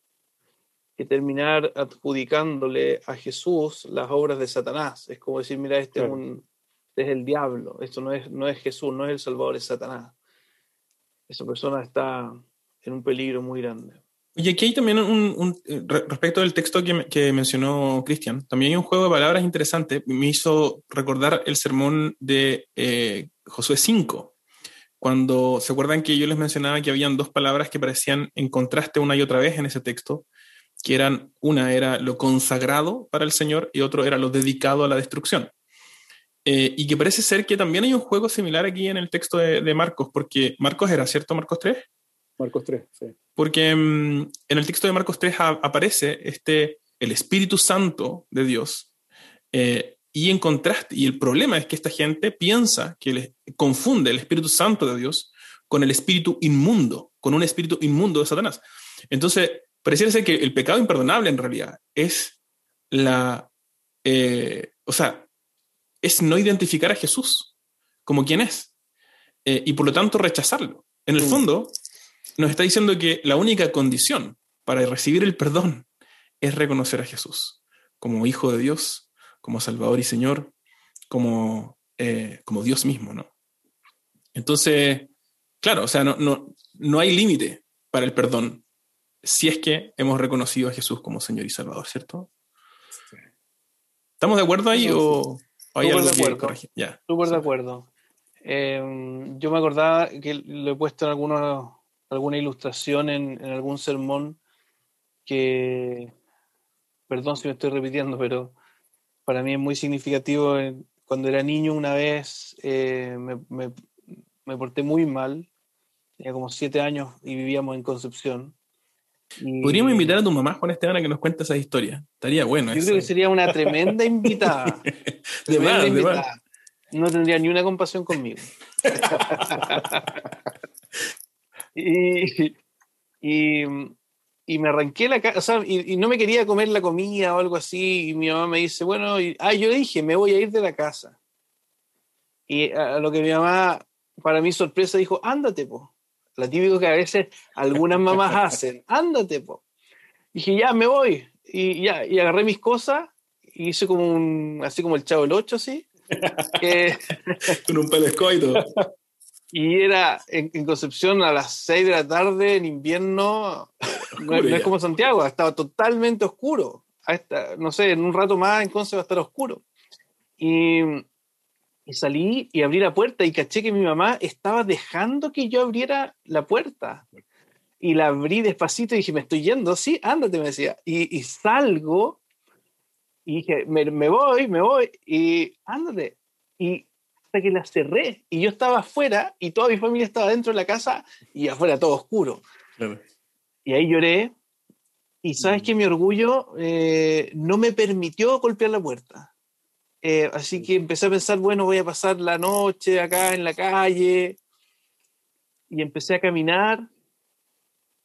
que terminar adjudicándole a Jesús las obras de Satanás. Es como decir, mira, este, es, un, este es el diablo, esto no es, no es Jesús, no es el Salvador, es Satanás. Esa persona está en un peligro muy grande. Y aquí hay también un, eh, respecto del texto que, mencionó Cristian, también hay un juego de palabras interesante. Me hizo recordar el sermón de eh, Josué 5, cuando se acuerdan que yo les mencionaba que habían dos palabras que parecían en contraste una y otra vez en ese texto, que eran, una era lo consagrado para el Señor y otro era lo dedicado a la destrucción. Eh, y que parece ser que también hay un juego similar aquí en el texto de, de Marcos, porque Marcos era, ¿cierto? Marcos 3. Marcos 3, sí. Porque mm, en el texto de Marcos 3 aparece este, el Espíritu Santo de Dios. Eh, y en contraste, y el problema es que esta gente piensa que le, confunde el Espíritu Santo de Dios con el espíritu inmundo, con un espíritu inmundo de Satanás. Entonces, pareciera ser que el pecado imperdonable en realidad es la, eh, o sea, es no identificar a Jesús como quien es eh, y por lo tanto rechazarlo. En el mm. fondo, nos está diciendo que la única condición para recibir el perdón es reconocer a Jesús como Hijo de Dios, como Salvador y Señor, como, eh, como Dios mismo, ¿no? Entonces, claro, o sea, no, no, no hay límite para el perdón si es que hemos reconocido a Jesús como Señor y Salvador, ¿cierto? ¿Estamos de acuerdo ahí o, hay algo de acuerdo. Ya. Súper de acuerdo. Eh, yo me acordaba que lo he puesto en algunos alguna ilustración en, algún sermón que, perdón si me estoy repitiendo, pero para mí es muy significativo. Cuando era niño una vez eh, me, porté muy mal, tenía como siete años y vivíamos en Concepción. Podríamos invitar a tu mamá, Juan Esteban, a que nos cuente esa historia. Estaría bueno. Yo creo que sería una tremenda invitada. tremenda invitada. No tendría ni una compasión conmigo. Y, y, me arranqué la casa, o sea, y, no me quería comer la comida o algo así, y mi mamá me dice, bueno, y, ah, yo dije, me voy a ir de la casa. Y a lo que mi mamá, para mi sorpresa, dijo, ándate, po. Lo típico que a veces algunas mamás hacen, ándate, po. dije, ya, me voy. Y ya, y agarré mis cosas, y hice como un, así como el chavo el 8, así. Con un pelescoito. Y era en, Concepción a las 6 de la tarde en invierno, no, es como Santiago, estaba totalmente oscuro. no sé, en un rato más en Conce va a estar oscuro. Y, y, salí y abrí la puerta y caché que mi mamá estaba dejando que yo abriera la puerta. y la abrí despacito y dije, me estoy yendo, sí, ándate, me decía. Y, y salgo y dije, me, me, voy, me voy, y ándate. Y hasta que la cerré, y yo estaba afuera, y toda mi familia estaba dentro de la casa, y afuera todo oscuro. Claro. Y ahí lloré, y sabes mm. que mi orgullo eh, no me permitió golpear la puerta. Eh, así que empecé a pensar, bueno, voy a pasar la noche acá en la calle. Y empecé a caminar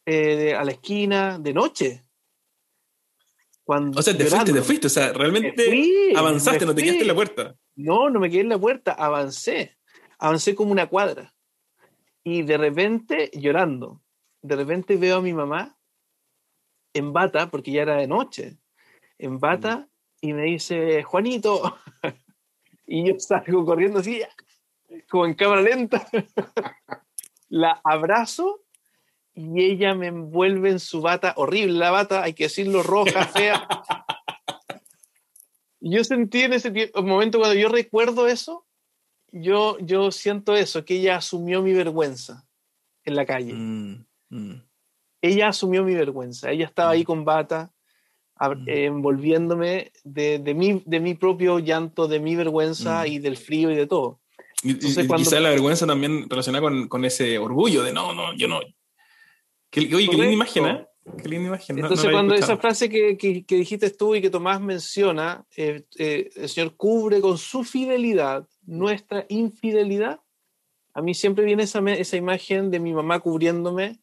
eh, a la esquina de noche. Cuando, o sea, te fuiste, te fuiste, o sea, realmente avanzaste, no te quedaste en la puerta. No, no me quedé en la puerta, avancé. Avancé como una cuadra. Y de repente, llorando, de repente veo a mi mamá en bata, porque ya era de noche, en bata, y me dice, Juanito. y yo salgo corriendo así, como en cámara lenta. la abrazo y ella me envuelve en su bata, horrible la bata, hay que decirlo, roja, fea. yo sentí en ese momento, cuando yo recuerdo eso, yo, yo siento eso, que ella asumió mi vergüenza en la calle. Mm, mm. Ella asumió mi vergüenza, ella estaba ahí mm. con bata, envolviéndome de, de, mi, de mi propio llanto, de mi vergüenza y del frío y de todo. Entonces, cuando... Quizá la vergüenza también relacionada con, con, ese orgullo de no, no, yo no, oye, qué linda imagen, ¿eh? Qué linda imagen. Entonces, cuando esa frase que, que, dijiste tú y que Tomás menciona, eh, eh, el Señor cubre con su fidelidad nuestra infidelidad, a mí siempre viene esa, esa imagen de mi mamá cubriéndome,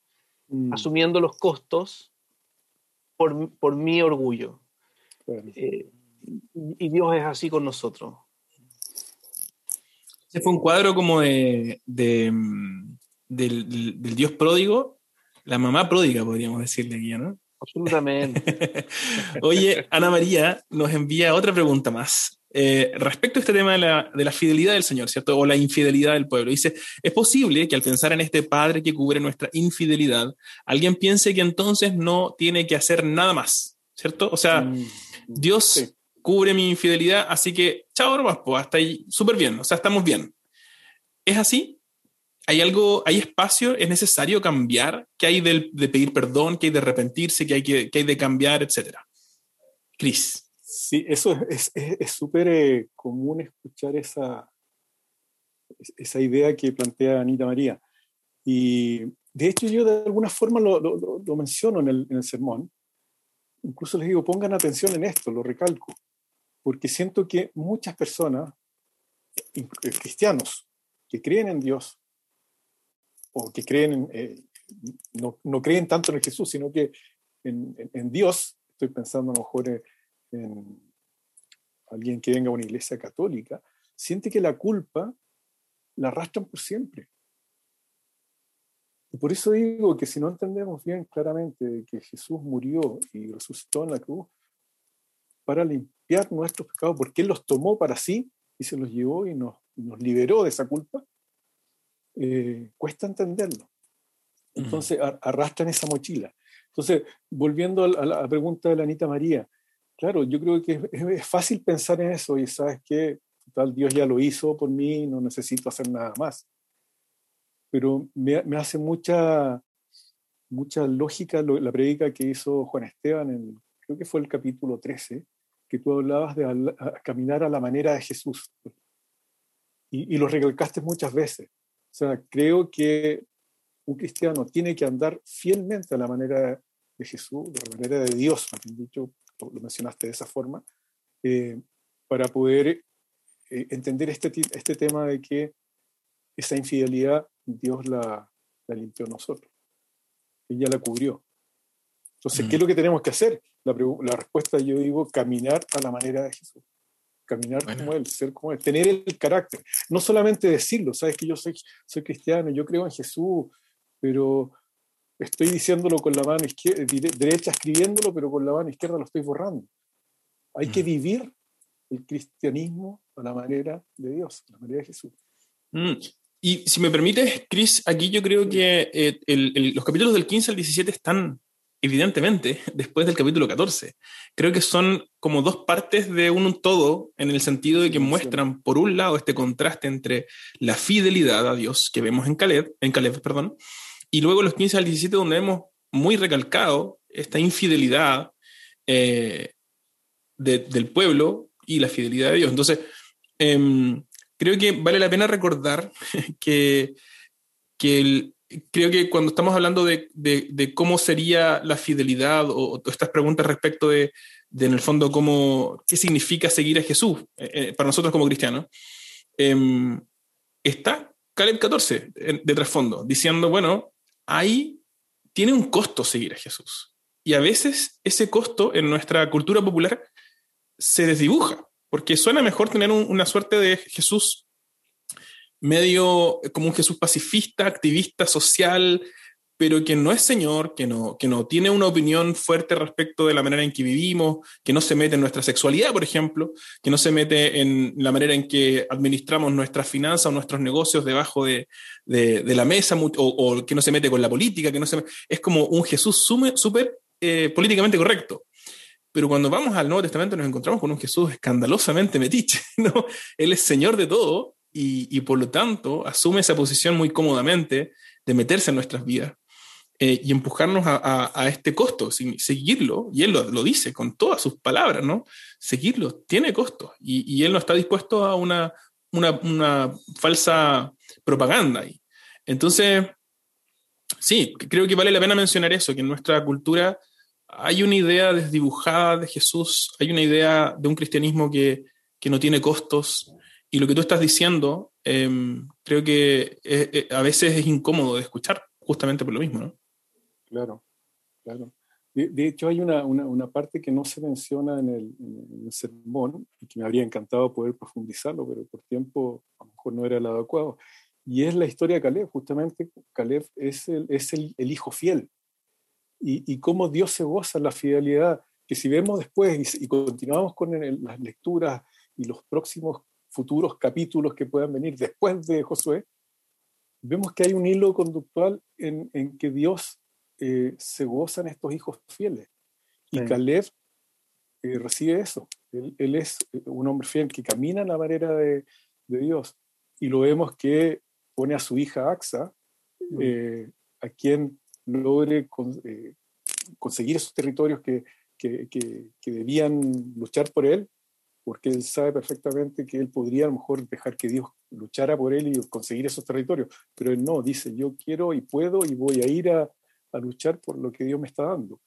mm. asumiendo los costos por, por mi orgullo. Eh, y Dios es así con nosotros. Ese fue un cuadro como de, de mm, del, del, Dios pródigo la mamá pródiga, podríamos decirle aquí, ¿no? Absolutamente. Oye, Ana María nos envía otra pregunta más. Eh, respecto a este tema de la, de la, fidelidad del Señor, ¿cierto? O la infidelidad del pueblo. Dice, es posible que al pensar en este Padre que cubre nuestra infidelidad, alguien piense que entonces no tiene que hacer nada más, ¿cierto? O sea, mm, Dios cubre mi infidelidad, así que, chao, pues hasta ahí, súper bien, o sea, estamos bien. ¿Es así? ¿Hay algo, hay espacio? ¿Es necesario cambiar? ¿Qué hay de, pedir perdón? ¿Qué hay de arrepentirse? ¿Qué hay, que, hay de cambiar? Etcétera. Cris. Sí, eso es súper es, eh, común escuchar esa, esa idea que plantea Anita María. Y de hecho yo de alguna forma lo, lo, lo menciono en el, en el, sermón. Incluso les digo, pongan atención en esto, lo recalco, porque siento que muchas personas, eh, cristianos, que creen en Dios, o que creen, eh, no, no, creen tanto en Jesús, sino que en, Dios, estoy pensando a lo mejor en, alguien que venga a una iglesia católica, siente que la culpa la arrastran por siempre. Y por eso digo que si no entendemos bien claramente que Jesús murió y resucitó en la cruz para limpiar nuestros pecados, porque Él los tomó para sí y se los llevó y nos, nos liberó de esa culpa, eh, cuesta entenderlo. Entonces arrastran esa mochila. Entonces, volviendo a la, pregunta de la Anita María, claro, yo creo que es, fácil pensar en eso y sabes que tal Dios ya lo hizo por mí, no necesito hacer nada más. Pero me, me hace mucha, mucha lógica la predica que hizo Juan Esteban, en, creo que fue el capítulo 13, que tú hablabas de caminar a la manera de Jesús. Y, y lo recalcaste muchas veces. O sea, creo que un cristiano tiene que andar fielmente a la manera de Jesús, de la manera de Dios, más dicho, lo mencionaste de esa forma, eh, para poder eh, entender este, este tema de que esa infidelidad Dios la, la limpió a nosotros. Ella la cubrió. Entonces, ¿qué es mm. lo que tenemos que hacer? La, la, respuesta, yo digo, caminar a la manera de Jesús caminar como Él, ser como Él, tener el carácter. No solamente decirlo, sabes que yo soy, soy cristiano, yo creo en Jesús, pero estoy diciéndolo con la mano izquierda, derecha escribiéndolo, pero con la mano izquierda lo estoy borrando. Hay que mm. vivir el cristianismo a la manera de Dios, a la manera de Jesús. Mm. Y si me permites, Chris, aquí yo creo que eh, los capítulos del 15 al 17 están evidentemente, después del capítulo 14. Creo que son como dos partes de un todo, en el sentido de que muestran, por un lado, este contraste entre la fidelidad a Dios que vemos en Caleb, en Caleb perdón, y luego los 15 al 17 donde hemos muy recalcado esta infidelidad eh, del pueblo y la fidelidad de Dios. Entonces, em, creo que vale la pena recordar que, que creo que cuando estamos hablando de, cómo sería la fidelidad o, estas preguntas respecto de, en el fondo, cómo, qué significa seguir a Jesús eh, eh, para nosotros como cristianos, em, está Caleb 14 de trasfondo, diciendo, bueno, ahí tiene un costo seguir a Jesús. Y a veces ese costo en nuestra cultura popular se desdibuja, porque suena mejor tener una suerte de Jesús medio como un Jesús pacifista, activista, social, pero que no es Señor, que no, que no tiene una opinión fuerte respecto de la manera en que vivimos, que no se mete en nuestra sexualidad, por ejemplo, que no se mete en la manera en que administramos nuestras finanzas o nuestros negocios debajo de, la mesa, o, que no se mete con la política, que no se es como un Jesús súper eh, políticamente correcto. Pero cuando vamos al Nuevo Testamento nos encontramos con un Jesús escandalosamente metiche, ¿no? Él es Señor de todo y, por lo tanto asume esa posición muy cómodamente de meterse en nuestras vidas eh, y empujarnos a, este costo, seguirlo, y él lo, dice con todas sus palabras, ¿no? Seguirlo tiene costo y, él no está dispuesto a una, falsa propaganda. Ahí. Entonces, sí, creo que vale la pena mencionar eso, que en nuestra cultura hay una idea desdibujada de Jesús, hay una idea de un cristianismo que, que no tiene costos, y lo que tú estás diciendo, em, creo que eh, eh, a veces es incómodo de escuchar, justamente por lo mismo, ¿no? Claro, claro. De, hecho, hay una, una, parte que no se menciona en el, sermón y que me habría encantado poder profundizarlo, pero por tiempo a lo mejor no era el adecuado. Y es la historia de Caleb. Justamente Caleb es el, es el, el hijo fiel. Y, y, cómo Dios se goza la fidelidad. Que si vemos después y, y continuamos con las lecturas y los próximos futuros capítulos que puedan venir después de Josué, vemos que hay un hilo conductual en, en que Dios eh, se goza en estos hijos fieles. Y Caleb eh, recibe eso. Él, él, es un hombre fiel que camina en la manera de, de Dios. Y lo vemos que pone a su hija Axa, mm. eh, a quien logre conseguir esos territorios que, que, que, debían luchar por él, porque él sabe perfectamente que él podría a lo mejor dejar que Dios luchara por él y conseguir esos territorios, pero él no, dice, yo quiero y puedo y voy a ir a, a luchar por lo que Dios me está dando.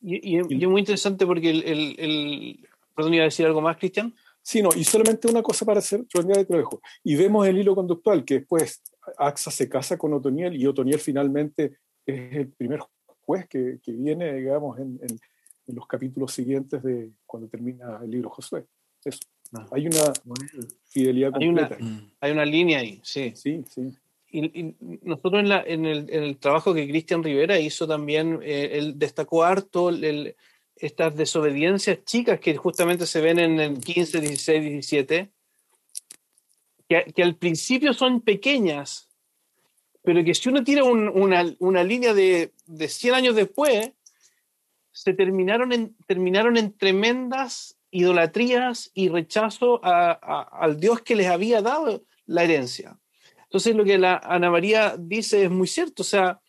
Y, es muy interesante porque el, el, Perdón, ¿iba a decir algo más, Cristian? Sí, no, y solamente una cosa para hacer de trabajo. Y vemos el hilo conductual, que después Axa se casa con Otoniel y Otoniel finalmente es el primer juez que, que viene, digamos, en, en, los capítulos siguientes de cuando termina el libro Josué. Eso. Ah. hay una fidelidad completa. Hay una, hay una línea ahí, sí. Sí, sí. Y, nosotros en, la, en, el, en, el, trabajo que Cristian Rivera hizo también, eh, él destacó harto estas desobediencias chicas que justamente se ven en el 15, 16, 17, que, que al principio son pequeñas, pero que si uno tira una, una, línea de, de 100 años después, se terminaron en, terminaron en tremendas idolatrías y rechazo al Dios que les había dado la herencia. Entonces lo que la Ana María dice es muy cierto, o sea,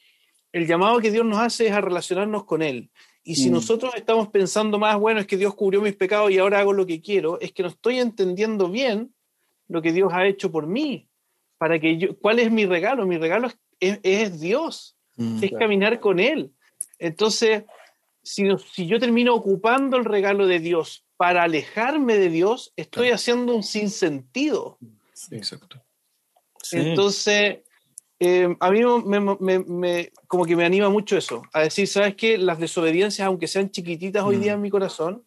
el llamado que Dios nos hace es a relacionarnos con Él. Y si mm. nosotros estamos pensando más, bueno, es que Dios cubrió mis pecados y ahora hago lo que quiero, es que no estoy entendiendo bien lo que Dios ha hecho por mí. Para que yo, ¿Cuál es mi regalo? Mi regalo es, Dios, mm, es caminar con Él. Entonces, si, si yo termino ocupando el regalo de Dios para alejarme de Dios, estoy haciendo un sinsentido. exacto. Entonces, eh, a mí me, como que me anima mucho eso, a decir, ¿sabes qué? Las desobediencias, aunque sean chiquititas hoy día en mm. mi corazón,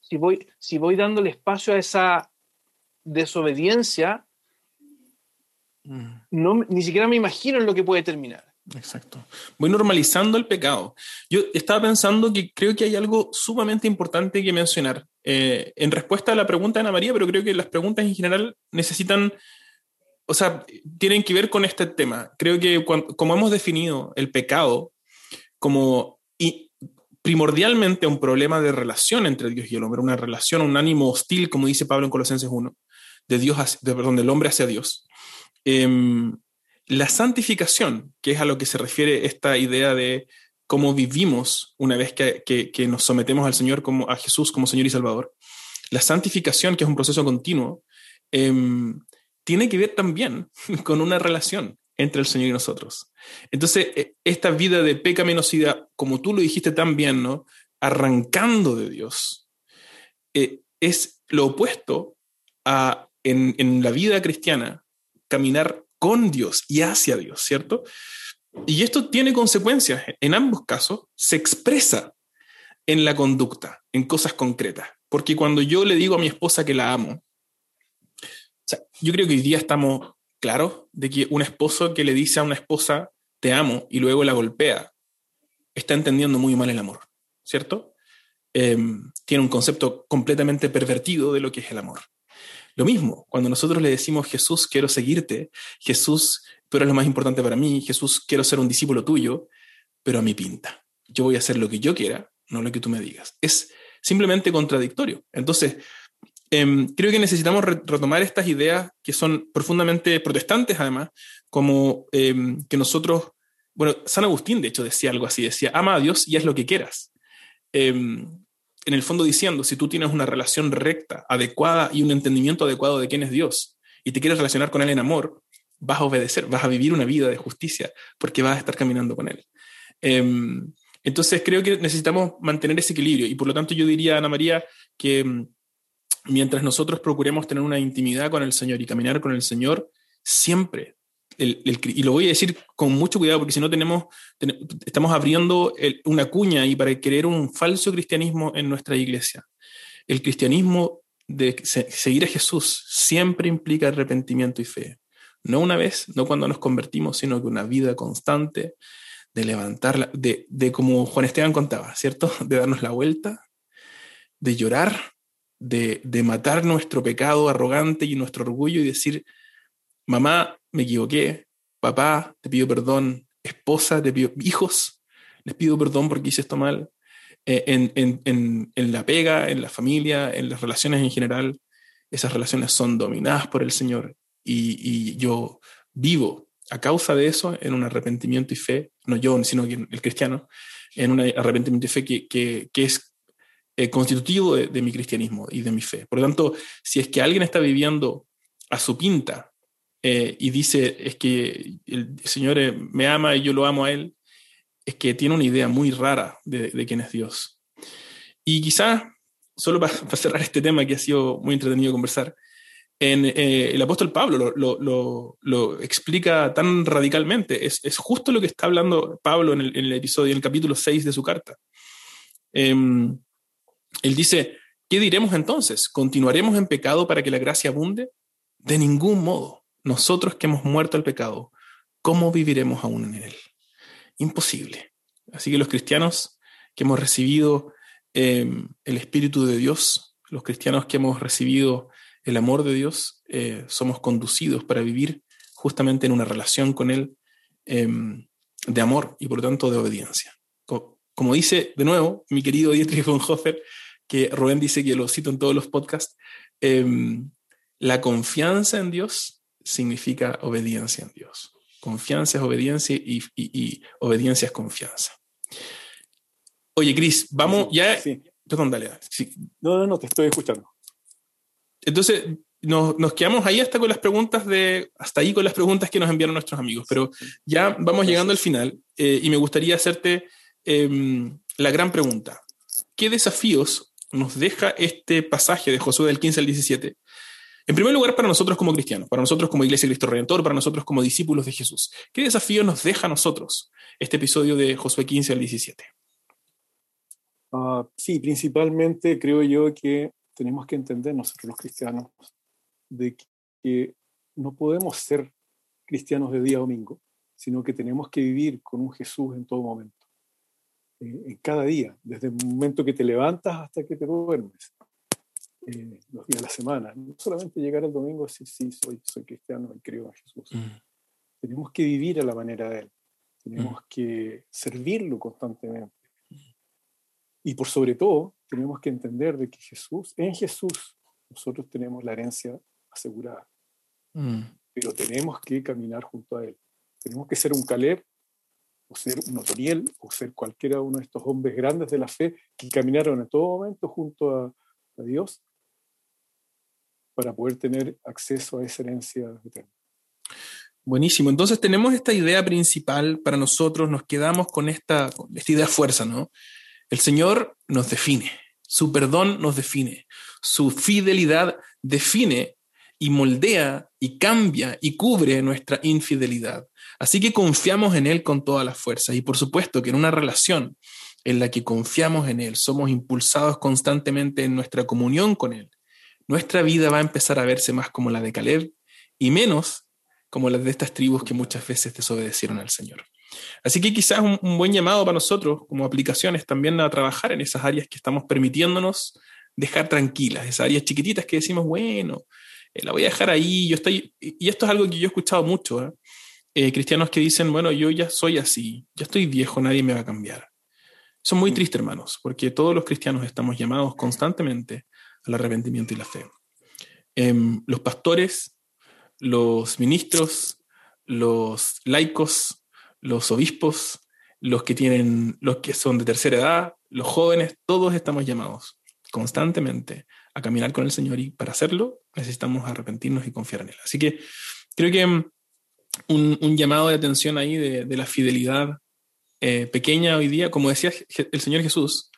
si voy, si voy dándole espacio a esa desobediencia, mm. no, ni siquiera me imagino en lo que puede terminar. Exacto. Voy normalizando el pecado. Yo estaba pensando que creo que hay algo sumamente importante que mencionar. Eh, en respuesta a la pregunta de Ana María, pero creo que las preguntas en general necesitan o sea, tienen que ver con este tema. Creo que como hemos definido el pecado como y primordialmente un problema de relación entre Dios y el hombre, una relación, un ánimo hostil, como dice Pablo en Colosenses 1, de Dios, de, perdón, del hombre hacia Dios. Em, la santificación, que es a lo que se refiere esta idea de cómo vivimos una vez que, nos sometemos al Señor, como, a Jesús como Señor y Salvador, la santificación, que es un proceso continuo, em, tiene que ver también con una relación entre el Señor y nosotros. Entonces, e, esta vida de pecaminosidad, como tú lo dijiste tan bien, ¿no? Arrancando de Dios, eh, es lo opuesto a, en la vida cristiana, caminar con Dios y hacia Dios, ¿cierto? Y esto tiene consecuencias. En ambos casos se expresa en la conducta, en cosas concretas. Porque cuando yo le digo a mi esposa que la amo, yo creo que hoy día estamos claros de que un esposo que le dice a una esposa te amo y luego la golpea, está entendiendo muy mal el amor, ¿cierto? Em, tiene un concepto completamente pervertido de lo que es el amor. Lo mismo, cuando nosotros le decimos, Jesús, quiero seguirte, Jesús, tú eres lo más importante para mí, Jesús, quiero ser un discípulo tuyo, pero a mi pinta. Yo voy a hacer lo que yo quiera, no lo que tú me digas. Es simplemente contradictorio. Entonces, em, creo que necesitamos retomar estas ideas que son profundamente protestantes, además, como em, que nosotros, bueno, San Agustín, de hecho, decía algo así, decía, ama a Dios y haz lo que quieras. Em, en el fondo diciendo, si tú tienes una relación recta, adecuada y un entendimiento adecuado de quién es Dios y te quieres relacionar con Él en amor, vas a obedecer, vas a vivir una vida de justicia porque vas a estar caminando con Él. Em, entonces creo que necesitamos mantener ese equilibrio y por lo tanto yo diría, Ana María, que em, mientras nosotros procuremos tener una intimidad con el Señor y caminar con el Señor, siempre y lo voy a decir con mucho cuidado porque si no tenemos, estamos abriendo una cuña y para creer un falso cristianismo en nuestra iglesia. El cristianismo de seguir a Jesús siempre implica arrepentimiento y fe. No una vez, no cuando nos convertimos, sino que una vida constante de levantarla, de, de como Juan Esteban contaba, ¿cierto? De darnos la vuelta, de llorar, de, de matar nuestro pecado arrogante y nuestro orgullo y decir, mamá, me equivoqué, papá, te pido perdón, esposa, te pido, hijos, les pido perdón porque hice esto mal, eh, en, la pega, en la familia, en las relaciones en general, esas relaciones son dominadas por el Señor y, yo vivo a causa de eso en un arrepentimiento y fe, no yo, sino el cristiano, en un arrepentimiento y fe que, es eh, constitutivo de, mi cristianismo y de mi fe. Por lo tanto, si es que alguien está viviendo a su pinta eh, y dice es que el Señor eh, me ama y yo lo amo a Él, es que tiene una idea muy rara de, quién es Dios. Y quizás, solo para, cerrar este tema que ha sido muy entretenido conversar, en, eh, el apóstol Pablo lo, explica tan radicalmente. Es, justo lo que está hablando Pablo en el, episodio, en el capítulo 6 de su carta. Em, él dice, ¿qué diremos entonces? ¿Continuaremos en pecado para que la gracia abunde? De ningún modo. Nosotros que hemos muerto al pecado, ¿cómo viviremos aún en él? Imposible. Así que los cristianos que hemos recibido em, el Espíritu de Dios, los cristianos que hemos recibido el amor de Dios, eh, somos conducidos para vivir justamente en una relación con Él em, de amor y por lo tanto de obediencia. Como, dice de nuevo mi querido Dietrich Bonhoeffer, que Rubén dice que lo cito en todos los podcasts, em, la confianza en Dios significa obediencia en Dios. Confianza es obediencia y, obediencia es confianza. Oye, Cris, vamos ya. Sí. Perdón, dale. No, no, no, te estoy escuchando. Entonces, nos, quedamos ahí hasta con las preguntas de, hasta ahí con las preguntas que nos enviaron nuestros amigos, pero ya vamos llegando al final eh, y me gustaría hacerte em, la gran pregunta. ¿Qué desafíos nos deja este pasaje de Josué del 15 al 17 en primer lugar, para nosotros como cristianos, para nosotros como Iglesia Cristo Redentor, para nosotros como discípulos de Jesús. ¿Qué desafío nos deja a nosotros este episodio de Josué 15 al 17? Ah, sí, principalmente creo yo que tenemos que entender nosotros los cristianos de que no podemos ser cristianos de día a domingo, sino que tenemos que vivir con un Jesús en todo momento, eh, en cada día, desde el momento que te levantas hasta que te duermes eh, los días de la semana. No solamente llegar el domingo y decir, sí, soy, soy cristiano y creo en Jesús. Mm. Tenemos que vivir a la manera de Él. Tenemos mm. que servirlo constantemente. Y por sobre todo, tenemos que entender de que Jesús, en Jesús, nosotros tenemos la herencia asegurada. Mm. Pero tenemos que caminar junto a Él. Tenemos que ser un Caleb, o ser un Otoniel, o ser cualquiera uno de estos hombres grandes de la fe que caminaron en todo momento junto a, a Dios para poder tener acceso a esa herencia eterna. Buenísimo. Entonces tenemos esta idea principal para nosotros, nos quedamos con esta, esta idea fuerza, ¿no? El Señor nos define, su perdón nos define, su fidelidad define y moldea y cambia y cubre nuestra infidelidad. Así que confiamos en Él con todas las fuerzas y por supuesto que en una relación en la que confiamos en Él, somos impulsados constantemente en nuestra comunión con Él, nuestra vida va a empezar a verse más como la de Caleb y menos como las de estas tribus que muchas veces desobedecieron al Señor. Así que quizás un, un, buen llamado para nosotros como aplicaciones también a trabajar en esas áreas que estamos permitiéndonos dejar tranquilas, esas áreas chiquititas que decimos, bueno, eh, la voy a dejar ahí, yo estoy, y esto es algo que yo he escuchado mucho, ¿eh? Eh, cristianos que dicen, bueno, yo ya soy así, ya estoy viejo, nadie me va a cambiar. Eso es muy triste, hermanos, porque todos los cristianos estamos llamados constantemente al arrepentimiento y la fe. Em, los pastores los ministros, los laicos, los obispos, los que tienen, los que son de tercera edad, los jóvenes, todos estamos llamados constantemente a caminar con el Señor y para hacerlo necesitamos arrepentirnos y confiar en Él. Así que creo que mm, un, llamado de atención ahí de, de la fidelidad eh, pequeña hoy día, como decía el Señor Jesús,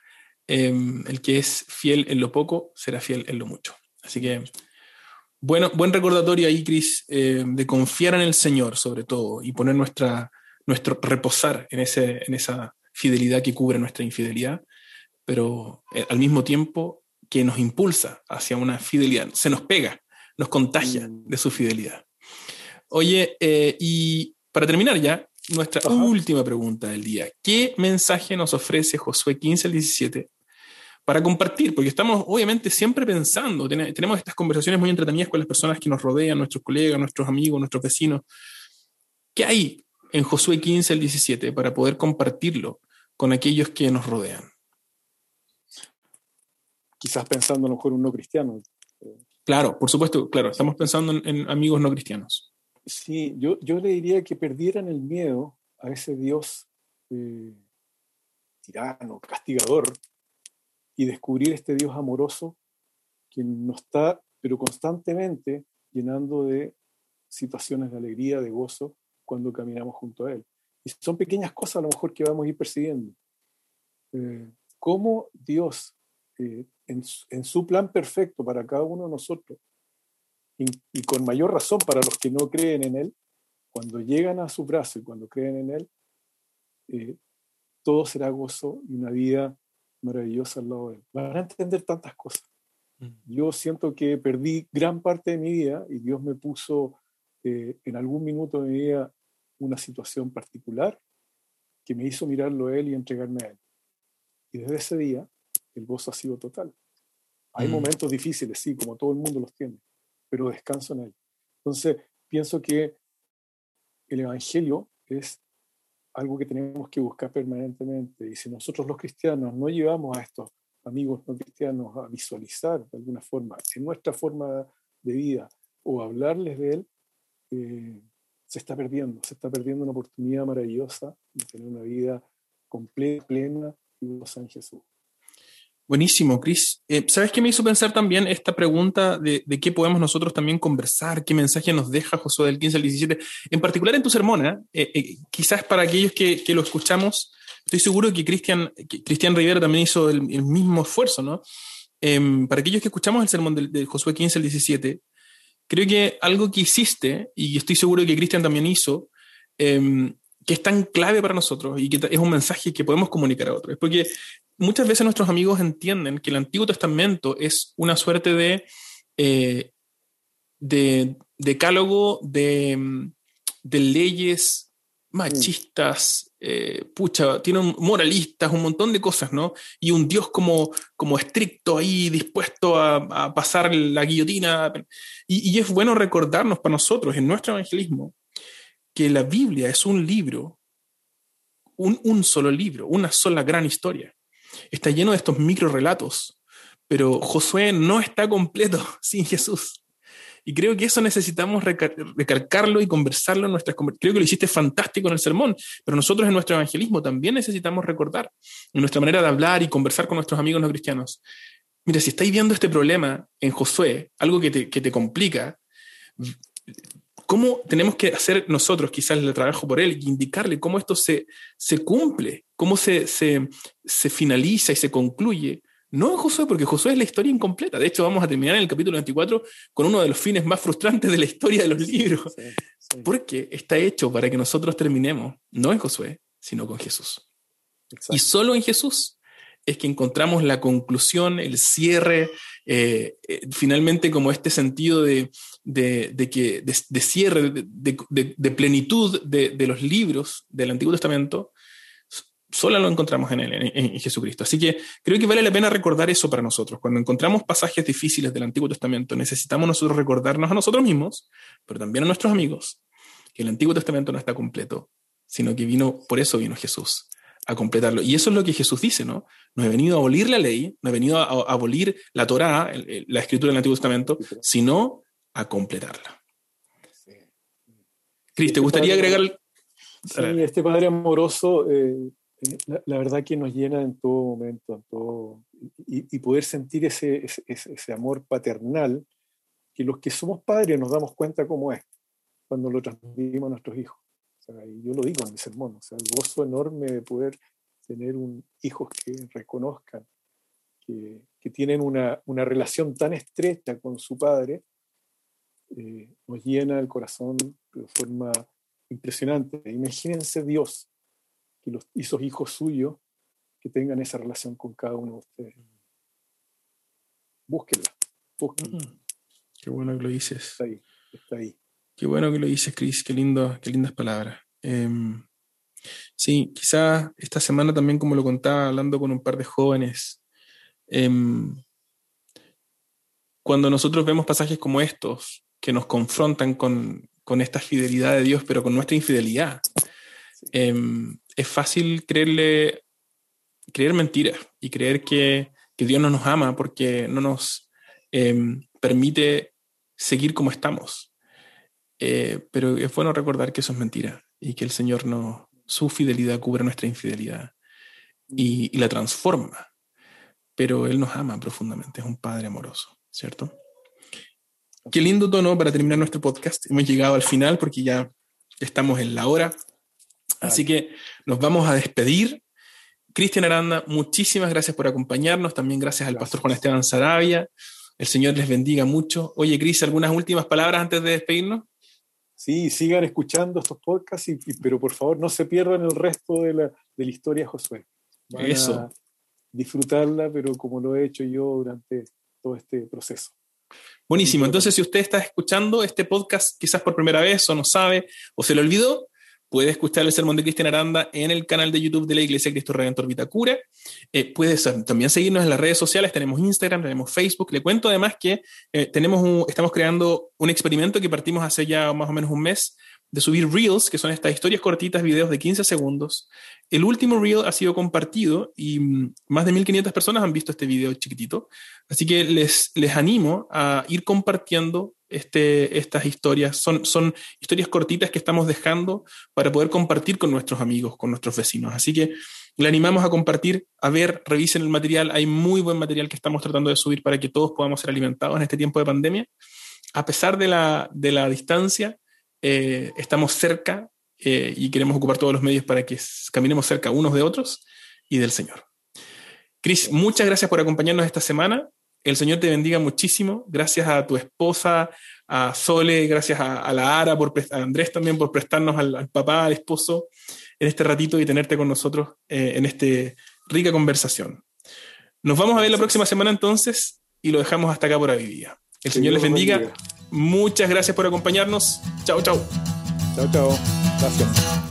eh, el que es fiel en lo poco será fiel en lo mucho. Así que bueno, buen recordatorio ahí, Cris, eh, de confiar en el Señor sobre todo y poner nuestra, nuestro reposar en, ese, en esa fidelidad que cubre nuestra infidelidad, pero eh, al mismo tiempo que nos impulsa hacia una fidelidad, se nos pega, nos contagia mm. de su fidelidad. Oye, eh, y para terminar ya, nuestra Ajá. última pregunta del día. ¿Qué mensaje nos ofrece Josué 15 al 17 para compartir, porque estamos obviamente siempre pensando, tenemos estas conversaciones muy entretenidas con las personas que nos rodean, nuestros colegas, nuestros amigos, nuestros vecinos. ¿Qué hay en Josué 15 al 17 para poder compartirlo con aquellos que nos rodean? Quizás pensando a lo mejor un no cristiano. Claro, por supuesto, claro, estamos pensando en, en amigos no cristianos. Sí, yo, yo le diría que perdieran el miedo a ese Dios eh, tirano, castigador, y descubrir este Dios amoroso que nos está, pero constantemente llenando de situaciones de alegría, de gozo, cuando caminamos junto a Él. Y son pequeñas cosas a lo mejor que vamos a ir persiguiendo. Eh, cómo Dios, eh, en, en, su plan perfecto para cada uno de nosotros, y, y, con mayor razón para los que no creen en Él, cuando llegan a su brazo y cuando creen en Él, eh, todo será gozo y una vida maravillosa al lado de él. Van a entender tantas cosas. Mm. Yo siento que perdí gran parte de mi vida y Dios me puso eh, en algún minuto de mi vida una situación particular que me hizo mirarlo a él y entregarme a él. Y desde ese día el gozo ha sido total. Hay mm. momentos difíciles, sí, como todo el mundo los tiene, pero descanso en él. Entonces, pienso que el Evangelio es algo que tenemos que buscar permanentemente. Y si nosotros los cristianos no llevamos a estos amigos no cristianos a visualizar de alguna forma en nuestra forma de vida o hablarles de él, eh, se está perdiendo, se está perdiendo una oportunidad maravillosa de tener una vida completa, plena y gozosa en Jesús. Buenísimo, Cris. Eh, ¿Sabes qué me hizo pensar también esta pregunta de, de, qué podemos nosotros también conversar? ¿Qué mensaje nos deja Josué del 15 al 17? En particular en tu sermón, ¿eh? eh, eh quizás para aquellos que, que, lo escuchamos, estoy seguro que Cristian, Cristian Rivera también hizo el, el mismo esfuerzo, ¿no? Em, para aquellos que escuchamos el sermón de, de, Josué 15 al 17, creo que algo que hiciste, y estoy seguro que Cristian también hizo, em, que es tan clave para nosotros y que es un mensaje que podemos comunicar a otros. Es porque muchas veces nuestros amigos entienden que el Antiguo Testamento es una suerte de, eh, de decálogo de, de, leyes machistas, eh, pucha, tienen moralistas, un montón de cosas, ¿no? Y un Dios como, como estricto ahí, dispuesto a, pasar la guillotina. Y, y es bueno recordarnos para nosotros, en nuestro evangelismo, que la Biblia es un libro, un, un solo libro, una sola gran historia está lleno de estos micro relatos, pero Josué no está completo sin Jesús. Y creo que eso necesitamos recalcarlo y conversarlo en nuestras Creo que lo hiciste fantástico en el sermón, pero nosotros en nuestro evangelismo también necesitamos recordar, en nuestra manera de hablar y conversar con nuestros amigos no cristianos. Mira, si estáis viendo este problema en Josué, algo que te, que te complica, ¿cómo tenemos que hacer nosotros quizás el trabajo por él y indicarle cómo esto se, se cumple, cómo se, se, se finaliza y se concluye? No en Josué, porque Josué es la historia incompleta. De hecho, vamos a terminar en el capítulo 24 con uno de los fines más frustrantes de la historia de los libros. Porque está hecho para que nosotros terminemos, no en Josué, sino con Jesús. Y solo en Jesús es que encontramos la conclusión, el cierre, eh, eh, finalmente como este sentido de, que, de, cierre, de, plenitud de, los libros del Antiguo Testamento, solo lo encontramos en, en, Jesucristo. Así que creo que vale la pena recordar eso para nosotros. Cuando encontramos pasajes difíciles del Antiguo Testamento, necesitamos nosotros recordarnos a nosotros mismos, pero también a nuestros amigos, que el Antiguo Testamento no está completo, sino que vino, por eso vino Jesús, a completarlo. Y eso es lo que Jesús dice, ¿no? No he venido a abolir la ley, no he venido a, abolir la Torá, la escritura del Antiguo Testamento, sino a completarla. Cris, ¿te este gustaría agregar... Sí, este Padre amoroso eh, la, verdad que nos llena en todo momento, en todo, y, poder sentir ese, ese, amor paternal, que los que somos padres nos damos cuenta cómo es cuando lo transmitimos a nuestros hijos. y yo lo digo en mi sermón, o sea, el gozo enorme de poder tener un, hijos que reconozcan, que, que tienen una, una, relación tan estrecha con su padre, eh, nos llena el corazón de forma impresionante. Imagínense Dios y los, esos hijos suyos que tengan esa relación con cada uno de ustedes. Búsquenla, búsquenla. Mm. qué bueno que lo dices. Está ahí, está ahí. Qué bueno que lo dices, Chris, qué, lindo, qué lindas palabras. Em, sí, quizás esta semana también, como lo contaba, hablando con un par de jóvenes, em, cuando nosotros vemos pasajes como estos, que nos confrontan con, con esta fidelidad de Dios, pero con nuestra infidelidad, em, es fácil creerle, creer mentiras y creer que, Dios no nos ama porque no nos em, permite seguir como estamos. Eh, pero es bueno recordar que eso es mentira y que el Señor no, su fidelidad cubre nuestra infidelidad y, y la transforma. Pero Él nos ama profundamente, es un Padre amoroso, ¿cierto? Qué lindo tono para terminar nuestro podcast. Hemos llegado al final porque ya estamos en la hora. Así que nos vamos a despedir. Cristian Aranda, muchísimas gracias por acompañarnos. También gracias al pastor Juan Esteban Sarabia. El Señor les bendiga mucho. Oye, Cris, ¿algunas últimas palabras antes de despedirnos? Sí, sigan escuchando estos podcasts, pero por favor no se pierdan el resto de la, de la historia de Josué. Eso. disfrutarla, pero como lo he hecho yo durante todo este proceso. Buenísimo. Entonces, si usted está escuchando este podcast quizás por primera vez o no sabe o se le olvidó, Puede escuchar el sermón de Cristian Aranda en el canal de YouTube de la Iglesia Cristo Redentor Vitacura. Eh, puede también seguirnos en las redes sociales. Tenemos Instagram, tenemos Facebook. Le cuento además que eh, tenemos estamos creando un experimento que partimos hace ya más o menos un mes de subir reels, que son estas historias cortitas, videos de 15 segundos. El último reel ha sido compartido y mm, más de 1.500 personas han visto este video chiquitito. Así que les, les animo a ir compartiendo este, estas historias. Son, son historias cortitas que estamos dejando para poder compartir con nuestros amigos, con nuestros vecinos. Así que le animamos a compartir, a ver, revisen el material. Hay muy buen material que estamos tratando de subir para que todos podamos ser alimentados en este tiempo de pandemia. A pesar de la, de la distancia, eh, estamos cerca eh, y queremos ocupar todos los medios para que caminemos cerca unos de otros y del Señor. Cris, muchas gracias por acompañarnos esta semana. El Señor te bendiga muchísimo. Gracias a tu esposa, a Sole, gracias a, la Ara, por, a Andrés también por prestarnos al, papá, al esposo, en este ratito y tenerte con nosotros eh, en esta rica conversación. Nos vamos a ver la próxima semana entonces y lo dejamos hasta acá por hoy El Señor les bendiga. Muchas gracias por acompañarnos. Chao, chao. Chao, chao. Gracias.